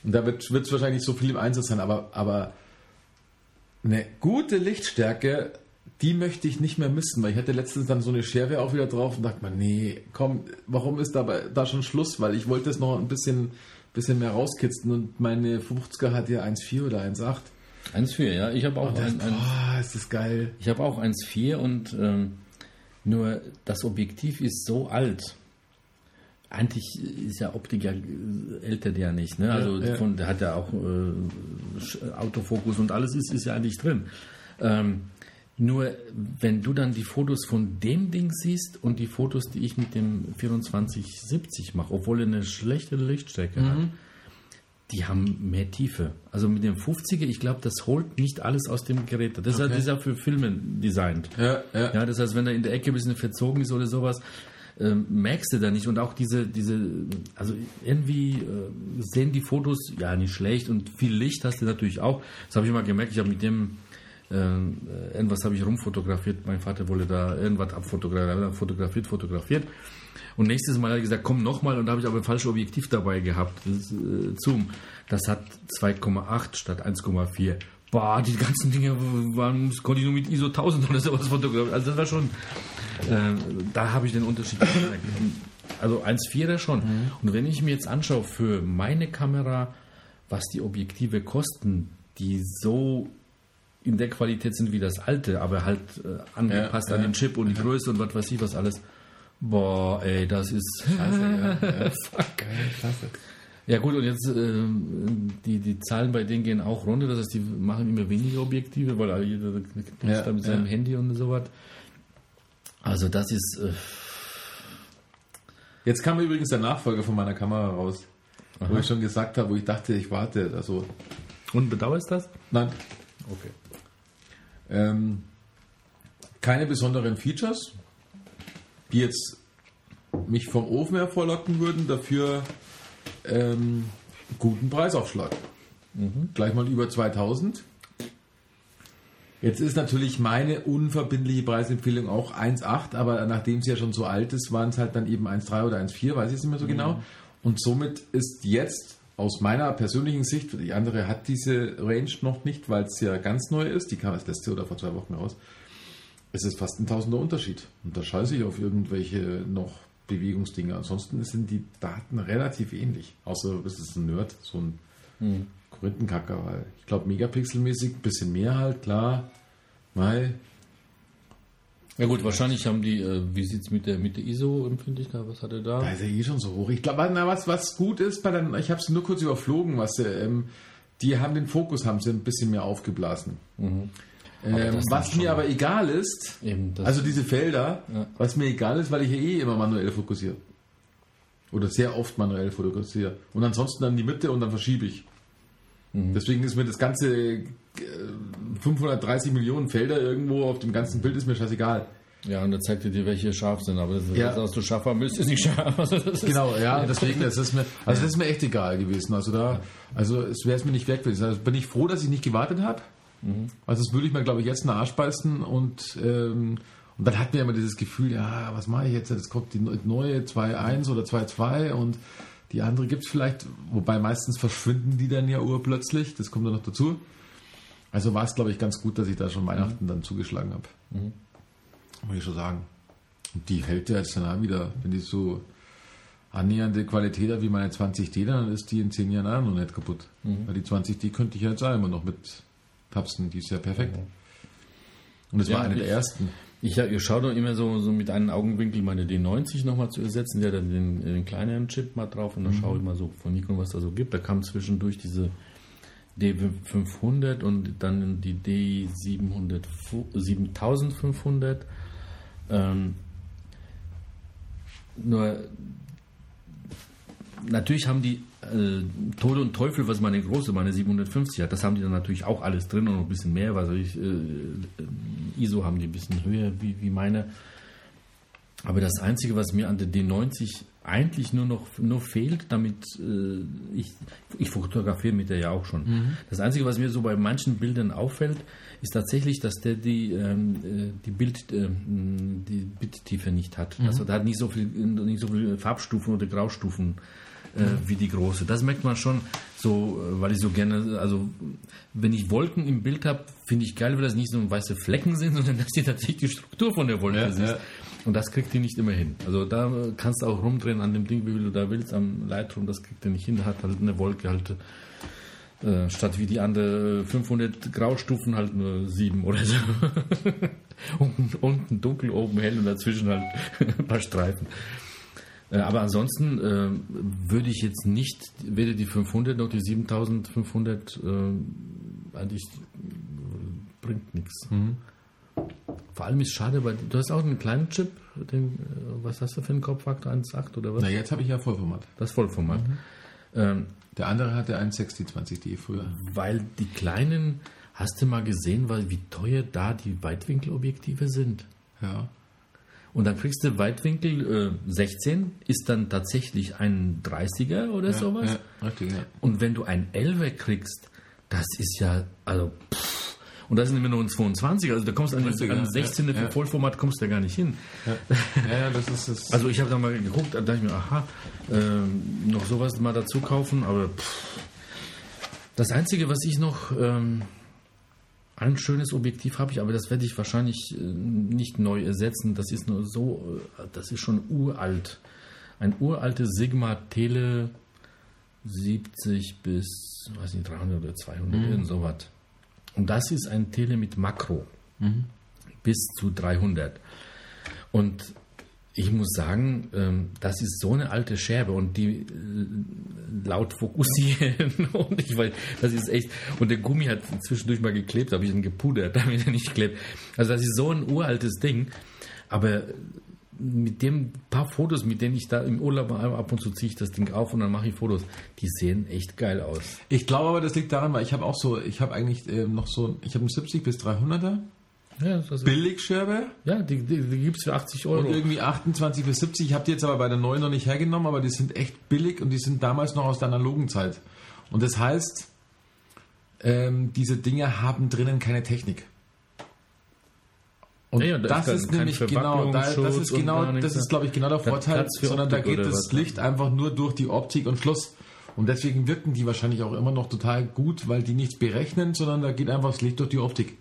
Und da wird es wahrscheinlich nicht so viel im Einsatz sein, aber, aber eine gute Lichtstärke, die möchte ich nicht mehr missen, weil ich hatte letztens dann so eine Schärfe auch wieder drauf und dachte mir, nee, komm, warum ist dabei da schon Schluss? Weil ich wollte es noch ein bisschen, bisschen mehr rauskitzeln und meine 50er hat ja 1,4 oder 1,8. 1,4, ja. Ich habe auch, Das, ein, ein, boah, ist das geil. ich habe auch 1,4 und ähm, nur das Objektiv ist so alt. Eigentlich ist ja Optik ja älter der nicht, ne? Also ja. Von, der hat ja auch äh, Autofokus und alles ist, ist ja eigentlich drin. Ähm, nur wenn du dann die Fotos von dem Ding siehst und die Fotos, die ich mit dem 2470 mache, obwohl er eine schlechte Lichtstärke hat, die haben mehr Tiefe. Also mit dem 50er, ich glaube, das holt nicht alles aus dem Gerät. Das ist, Okay. ist ja für Filme designt. Ja, ja. Ja, das heißt, wenn er in der Ecke ein bisschen verzogen ist oder sowas, ähm, merkst du da nicht. Und auch diese, diese, also irgendwie äh, sehen die Fotos ja nicht schlecht und viel Licht hast du natürlich auch. Das habe ich mal gemerkt. Ich habe mit dem äh, irgendwas habe ich rumfotografiert. Mein Vater wollte da irgendwas abfotografieren, Er hat fotografiert, fotografiert. Und nächstes Mal hat er gesagt, komm nochmal. Und da habe ich aber ein falsches Objektiv dabei gehabt. Das ist, äh, Zoom. Das hat 2,8 statt 1,4. Boah, die ganzen Dinge waren, konnte ich nur mit ISO 1000 oder sowas fotografieren. Also das war schon, äh, da habe ich den Unterschied gemerkt. Also 1,4er schon. Und wenn ich mir jetzt anschaue für meine Kamera, was die Objektive kosten, die so in der Qualität sind wie das alte, aber halt äh, angepasst Ja, an ja. den Chip und die Größe und was weiß ich was alles. Boah, ey, das ist. Fuck. Ja gut, und jetzt ähm, die, die Zahlen bei denen gehen auch runter, das heißt, die machen immer weniger Objektive, weil jeder Ja, ja, da mit seinem ja. Handy und so was. Also das ist äh, Jetzt kam übrigens der Nachfolger von meiner Kamera raus. Wo Aha. ich schon gesagt habe, wo ich dachte, ich warte. Also, und bedauerst das? nein, Okay. ähm, keine besonderen Features, die jetzt mich vom Ofen her vorlocken würden. Dafür ähm, guten Preisaufschlag. Gleich mal über 2000. Jetzt ist natürlich meine unverbindliche Preisempfehlung auch 1,8, aber nachdem es ja schon so alt ist, waren es halt dann eben 1,3 oder 1,4, weiß ich es nicht mehr so genau. Und somit ist jetzt aus meiner persönlichen Sicht, die andere hat diese Range noch nicht, weil es ja ganz neu ist, die kam erst letzte oder vor zwei Wochen raus, es ist fast ein Tausender Unterschied. Und da scheiße ich auf irgendwelche noch Bewegungsdinge. Ansonsten sind die Daten relativ ähnlich. Außer du bist ein Nerd, so ein Korinthenkacker. Weil ich glaube, megapixelmäßig ein bisschen mehr halt, klar. Mai, Ja gut, wahrscheinlich haben die, äh, wie sieht es mit der, mit der ISO-Empfindlichkeit, was hat er da? Da ist ja eh schon so hoch. Ich glaube, na, was, was gut ist, bei den, ich habe es nur kurz überflogen, was sie, ähm, die haben den Fokus, haben sie ein bisschen mehr aufgeblasen. Mhm. Ähm, was mir aber egal ist, also diese Felder, Ja. was mir egal ist, weil ich ja eh immer manuell fokussiere. Oder sehr oft manuell fokussiere. Und ansonsten dann die Mitte und dann verschiebe ich. Mhm. Deswegen ist mir das ganze äh, 530 Millionen Felder irgendwo auf dem ganzen Bild ist mir scheißegal. Ja, und da zeigt er dir, welche scharf sind, aber das ist, Ja. dass du scharf haben willst, ist nicht scharf. Also Genau, ja, deswegen, das ist mir, also das ist mir echt egal gewesen. Also da, also es wäre es mir nicht wert gewesen. Also bin ich froh, dass ich nicht gewartet habe. Also das würde ich mir, glaube ich, jetzt beißen und, ähm, und dann hat mir immer dieses Gefühl, ja, was mache ich jetzt? Jetzt kommt die neue 2.1 oder 2.2 und Die andere gibt es vielleicht, wobei meistens verschwinden die dann ja urplötzlich. Das kommt dann noch dazu. Also war es, glaube ich, ganz gut, dass ich da schon Weihnachten dann zugeschlagen habe. Muss ich schon sagen. Und die hält ja jetzt dann auch wieder, wenn die so annähernde Qualität hat wie meine 20D, dann ist die in 10 Jahren auch noch nicht kaputt. Weil die 20D könnte ich ja jetzt auch immer noch mit tapsen, die ist ja perfekt. Und das Ja, war eine der ersten. Ich, ich schaue doch immer so, so mit einem Augenwinkel meine D90 nochmal zu ersetzen, der dann den, den kleineren Chip mal drauf und dann schaue ich mal so von Nikon, was da so gibt. Da kam zwischendurch diese D500 und dann die D700, 7500. Ähm, nur natürlich haben die äh, Tod und Teufel, was meine große, meine 750 hat, das haben die dann natürlich auch alles drin und noch ein bisschen mehr, was ich, äh, ISO haben die ein bisschen höher wie, wie meine. Aber das Einzige, was mir an der D90 eigentlich nur noch nur fehlt, damit äh, ich, ich fotografiere mit der ja auch schon. Das Einzige, was mir so bei manchen Bildern auffällt, ist tatsächlich, dass der die, ähm, äh, die, Bild, ähm, die Bildtiefe nicht hat. Also da hat nicht so viel, nicht so viele Farbstufen oder Graustufen äh, wie die große. Das merkt man schon so, äh, weil ich so gerne, also wenn ich Wolken im Bild habe, finde ich geil, weil das nicht so weiße Flecken sind, sondern dass die tatsächlich die Struktur von der Wolke Ja, siehst. ja. Und das kriegt die nicht immer hin. Also da kannst du auch rumdrehen an dem Ding, wie du da willst, am Lightroom, das kriegt er nicht hin. Hat halt eine Wolke halt äh, statt wie die andere 500 Graustufen halt nur sieben oder so. unten, unten dunkel, oben hell und dazwischen halt ein paar Streifen. Äh, Aber ansonsten äh, würde ich jetzt nicht weder die 500 noch die 7500 äh, eigentlich äh, bringt nichts. Vor allem ist schade, weil du hast auch einen kleinen Chip, den, äh, was hast du für einen Kopffaktor 1,8 oder was? Na, jetzt habe ich ja Vollformat. Das Vollformat. Ähm, Der andere hatte einen 6020D früher. weil die kleinen, hast du mal gesehen, weil, wie teuer da die Weitwinkelobjektive sind? Ja. Und dann kriegst du Weitwinkel äh, 16, ist dann tatsächlich ein 30er oder sowas. Ja, richtig, ja. Und wenn du ein 11er kriegst, das ist ja, also, pff. und das sind immer nur ein 22, also da kommst du an, an ja. 16er für Ja. Vollformat kommst du ja gar nicht hin. Ja, ja, das ist es. Also ich habe da mal geguckt, da dachte ich mir, aha, ähm, noch sowas mal dazu kaufen, aber pff. das Einzige, was ich noch, ähm, ein schönes Objektiv habe ich, aber das werde ich wahrscheinlich äh, nicht neu ersetzen. Das ist nur so, äh, das ist schon uralt. Ein uraltes Sigma Tele 70 bis, weiß nicht, 300 oder 200, irgend sowas. Und das ist ein Tele mit Makro. Bis zu 300. Und ich muss sagen, ähm, das ist so eine alte Scherbe und die äh, laut fokussieren und ich weiß, das ist echt, und der Gummi hat zwischendurch mal geklebt, habe ich ihn gepudert, damit er nicht klebt. Also das ist so ein uraltes Ding, aber mit dem paar Fotos, mit denen ich da im Urlaub ab und zu ziehe ich das Ding auf und dann mache ich Fotos, die sehen echt geil aus. Ich glaube aber, das liegt daran, weil ich habe auch so, ich habe eigentlich ähm, noch so, ich habe einen 70 bis 300er Ja, Billigscherbe ja die, die, die gibt es für 80 und Euro. irgendwie 28 bis 70. Ich habe die jetzt aber bei der neuen noch nicht hergenommen, aber die sind echt billig und die sind damals noch aus der analogen Zeit. Und das heißt, ähm, diese Dinge haben drinnen keine Technik. Und Ja, ja, da das ist ist nämlich genau, da, das ist und genau, das ist glaube ich genau der Vorteil, für sondern da Optik geht oder das was? Licht einfach nur durch die Optik und Schluss. Und deswegen wirken die wahrscheinlich auch immer noch total gut, weil die nichts berechnen, sondern da geht einfach das Licht durch die Optik.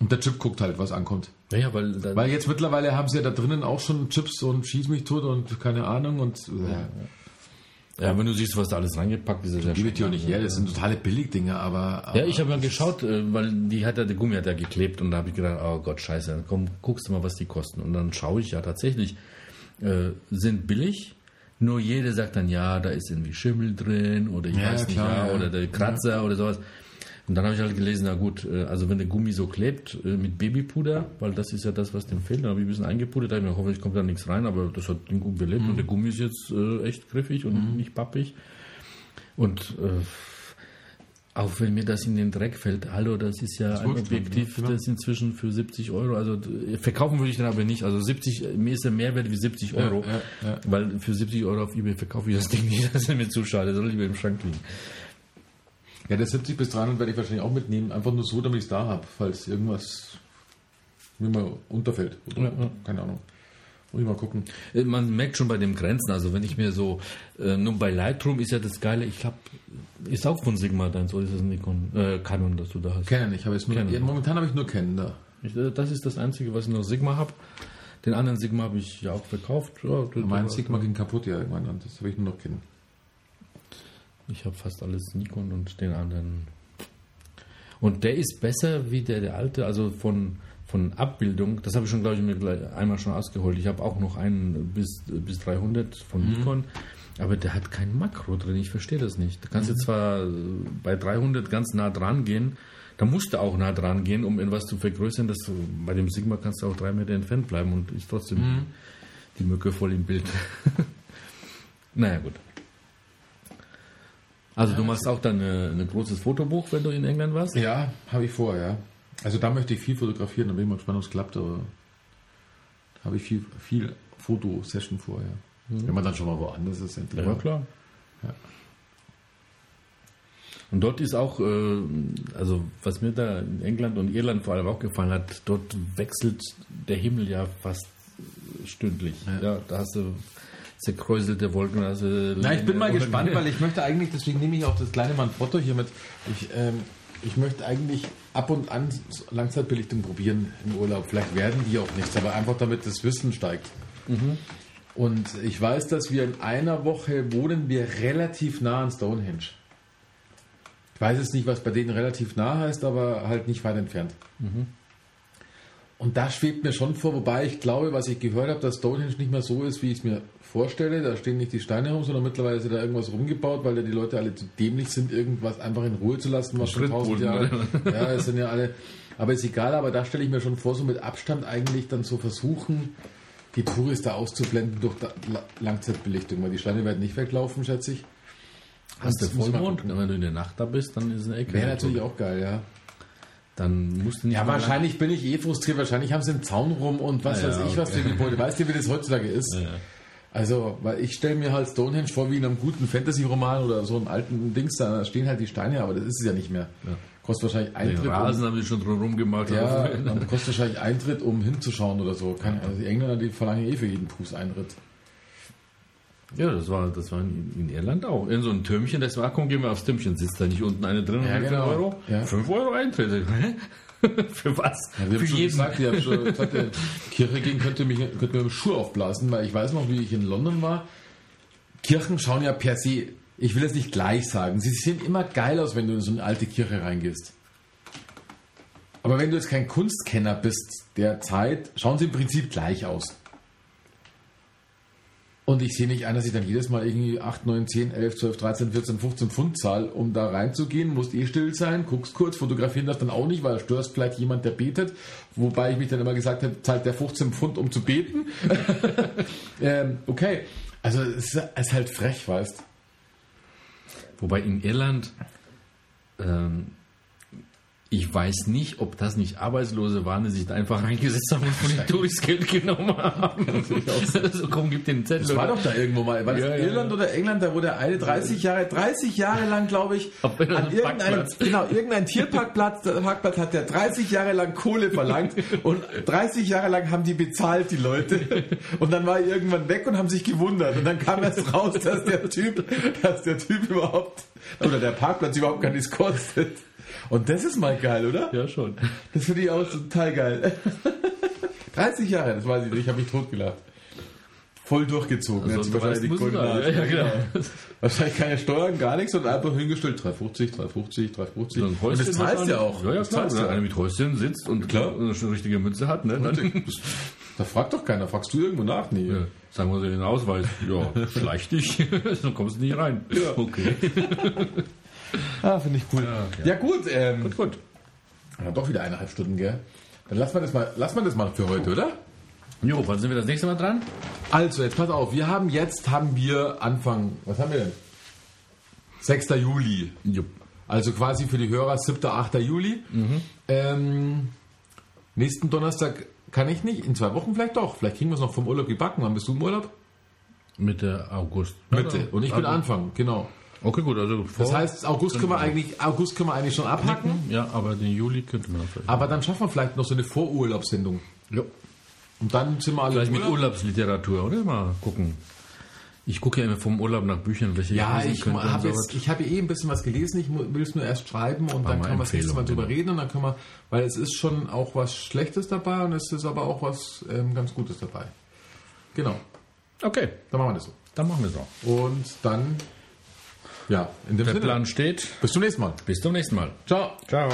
Und der Chip guckt halt, was ankommt. Ja, ja, weil, Weil jetzt mittlerweile haben sie ja da drinnen auch schon Chips und Schieß mich tot und keine Ahnung und äh, ja, wenn du siehst, was da alles reingepackt ist, ist ja gebe ich auch nicht her, das sind totale Billigdinger, aber, aber Ja, ich habe mal geschaut, äh, weil die hat ja, der Gummi hat ja geklebt und da habe ich gedacht, oh Gott, scheiße, dann komm, guckst du mal, was die kosten. Und dann schaue ich ja tatsächlich, äh, sind billig, nur jeder sagt dann, ja, da ist irgendwie Schimmel drin oder ich Ja, weiß nicht, klar, ja, ja. oder der Kratzer oder sowas. Und dann habe ich halt gelesen, na gut, äh, also wenn der Gummi so klebt äh, mit Babypuder, weil das ist ja das, was dem fehlt, dann habe ich ein bisschen eingepudert, da ich mir, hoffentlich kommt da nichts rein, aber das hat den gut belebt Mhm. und der Gummi ist jetzt äh, echt griffig und nicht pappig. Und äh, auch wenn mir das in den Dreck fällt, hallo, das ist ja ein wurscht, Objektiv, ja, genau. das inzwischen für 70 Euro, also verkaufen würde ich dann aber nicht. Also 70, mir ist der Mehrwert wie 70 Euro, ja, ja. weil für 70 Euro auf Ebay verkaufe ich das Ding nicht, das ist mir zu schade, das soll lieber im Schrank liegen. Ja, der 70 bis 300 werde ich wahrscheinlich auch mitnehmen, einfach nur so, damit ich es da habe, falls irgendwas mir mal unterfällt. Oder, Ja, ja. Keine Ahnung. Muss ich mal gucken. Äh, Man merkt schon bei dem Grenzen, also wenn ich mir so, äh, nur bei Lightroom ist ja das Geile, ich glaube, ist auch von Sigma deins, oder ist das ein Nikon, äh, Canon, das du da hast? Canon, ich habe jetzt nur, Canon. ja, momentan habe ich nur Canon da. Ich, äh, das ist das Einzige, was ich noch Sigma habe. Den anderen Sigma habe ich ja auch verkauft. Ja, das- Mein das- Sigma ging kaputt ja irgendwann das habe ich nur noch Canon. Ich habe fast alles Nikon und den anderen. Und der ist besser wie der, der alte, also von, von Abbildung. Das habe ich schon, glaube ich, mir gleich einmal schon ausgeholt. Ich habe auch noch einen bis, bis 300 von Nikon. Aber der hat kein Makro drin, ich verstehe das nicht. Da kannst du zwar äh, bei 300 ganz nah dran gehen, da musst du auch nah dran gehen, um etwas zu vergrößern. Das, äh, bei dem Sigma kannst du auch drei Meter entfernt bleiben und ist trotzdem die Mücke voll im Bild. naja, gut. Also du machst auch dann äh, ein großes Fotobuch, wenn du in England warst? Ja, habe ich vor, ja. Also da möchte ich viel fotografieren, da bin ich mal gespannt, ob es klappt, aber da habe ich viel, viel Fotosession vor, ja. Wenn man dann schon mal woanders ist, endlich. mal. klar. Ja. Und dort ist auch, äh, also was mir da in England und Irland vor allem auch gefallen hat, dort wechselt der Himmel ja fast stündlich. Ja, da hast du zerkräuselte Wolken. Also Na, ich bin mal gespannt, weil ich möchte eigentlich, deswegen nehme ich auch das kleine Manfrotto hier mit. Ich, ähm, ich möchte eigentlich ab und an Langzeitbelichtung probieren im Urlaub. Vielleicht werden die auch nichts, aber einfach damit das Wissen steigt. Und ich weiß, dass wir in einer Woche wohnen wir relativ nah an Stonehenge. Ich weiß jetzt nicht, was bei denen relativ nah heißt, aber halt nicht weit entfernt. Und da schwebt mir schon vor, wobei ich glaube, was ich gehört habe, dass Stonehenge nicht mehr so ist, wie ich es mir vorstelle. Da stehen nicht die Steine rum, sondern mittlerweile ist da irgendwas rumgebaut, weil ja die Leute alle zu dämlich sind, irgendwas einfach in Ruhe zu lassen, was schon tausend Jahre. Ja, es sind ja alle. Aber ist egal, aber da stelle ich mir schon vor, so mit Abstand eigentlich dann so versuchen, die Touris da auszublenden durch Langzeitbelichtung, weil die Steine werden nicht weglaufen, schätze ich. Hast du Vollmond? Wenn du in der Nacht da bist, dann ist es eine Ecke. Wäre natürlich auch geil, ja. Dann musst du nicht Ja, wahrscheinlich bin ich eh frustriert. Wahrscheinlich haben sie einen Zaun rum und was Ja, weiß ich, was für okay. Gebäude. Weißt du, wie das heutzutage ist? Ja. Also, weil ich stelle mir halt Stonehenge vor wie in einem guten Fantasy-Roman oder so einen alten Dings, da stehen halt die Steine, aber das ist es ja nicht mehr. Kostet wahrscheinlich Den Eintritt. Rasen Um, haben sie schon drumherum gemacht. ja, dann kostet wahrscheinlich Eintritt, um hinzuschauen oder so. Keine, also die Engländer, die verlangen eh für jeden Fuß Eintritt. Ja, das war, das war in, Irland auch. In so ein Türmchen, das war, komm, gehen wir aufs Türmchen, sitzt da nicht unten eine drin Ja, und genau. 5 Euro? Ja. 5 Euro Eintritt. Für was? Ja, wir haben Für schon jeden. gesagt, ich habe schon gesagt, Kirche gehen könnte, mich, könnte mir Schuhe aufblasen, weil ich weiß noch, wie ich in London war. Kirchen schauen ja per se, ich will es nicht gleich sagen, sie sehen immer geil aus, wenn du in so eine alte Kirche reingehst. Aber wenn du jetzt kein Kunstkenner bist der Zeit, schauen sie im Prinzip gleich aus. Und ich sehe nicht ein, dass ich dann jedes Mal irgendwie 8, 9, 10, 11, 12, 13, 14, 15 Pfund zahle, um da reinzugehen. Musst eh still sein, guckst kurz, fotografieren das dann auch nicht, weil störst vielleicht jemand, der betet. Wobei ich mich dann immer gesagt habe, zahlt der 15 Pfund, um zu beten. ähm, okay. Also es ist, halt frech, weißt Wobei in Irland, ähm, ich weiß nicht, ob das nicht Arbeitslose waren, die sich da einfach reingesetzt haben und von Touris Geld genommen haben. so, komm, gib den Zettel. Das war oder- doch da irgendwo mal. War das Ja, Irland ja. oder England, da wo der eine 30 Jahre, 30 Jahre lang, glaube ich, an einem irgendeinem, genau, irgendein Tierparkplatz, Parkplatz hat der 30 Jahre lang Kohle verlangt und 30 Jahre lang haben die bezahlt, die Leute. Und dann war er irgendwann weg und haben sich gewundert. Und dann kam erst raus, dass der Typ, dass der Typ überhaupt, oder der Parkplatz überhaupt gar nichts kostet. Und das ist mal geil, oder? Ja, schon. Das finde ich auch total geil. 30 Jahre, das weiß ich nicht, ich habe mich totgelacht. Voll durchgezogen. Also, wahrscheinlich die. Age. Ja, ja, genau. Wahrscheinlich keine Steuern, gar nichts und einfach hingestellt 350, 350, 350. So ein und Häuschen das zahlst du ja auch. Ja, ja, Das klar. Wenn du einer ja. mit Häuschen sitzt und Klar. eine schon richtige Mütze hat, ne? Dann, Da fragt doch keiner, fragst du irgendwo nach? Nee. ja, sagen wir so den Ausweis. Ja, schleich dich, sonst kommst du nicht rein. Ja. Okay. Ah, finde ich cool. Ja, gut, ähm, Gut, gut. ja, doch wieder eineinhalb Stunden, gell? Dann lassen wir das mal, lassen wir das mal für heute, oder? Jo, wann sind wir das nächste Mal dran? Also, jetzt pass auf, wir haben jetzt, haben wir Anfang, was haben wir denn? 6. Juli. Jo. Also quasi für die Hörer 7. 8. Juli. Ähm, nächsten Donnerstag kann ich nicht, in zwei Wochen vielleicht doch. Vielleicht kriegen wir es noch vom Urlaub gebacken. Wann bist du im Urlaub? Mitte August. Mitte. Und ich bin also, Anfang, genau. Okay, gut. Also Das heißt, August können wir eigentlich, August können wir eigentlich schon abhacken. ja, aber den Juli könnte man vielleicht. Aber dann schaffen wir vielleicht noch so eine Vorurlaubssendung. Jo. Und dann sind wir alle Vielleicht mit Urlaub. Urlaubsliteratur, oder? Mal gucken. Ich gucke ja immer vom Urlaub nach Büchern, welche Ja, lesen ich könnte und habe sowas. jetzt, ich habe eh ein bisschen was gelesen. Ich mu- will es nur erst schreiben und dann mal kann man das nächste Mal drüber genau. reden und dann können wir, weil es ist schon auch was Schlechtes dabei und es ist aber auch was ähm, ganz Gutes dabei. Genau, Okay, dann machen wir das so. dann machen wir so. Und dann, ja, in dem Der Sinne. Plan steht. Bis zum nächsten Mal. Bis zum nächsten Mal. Ciao. Ciao.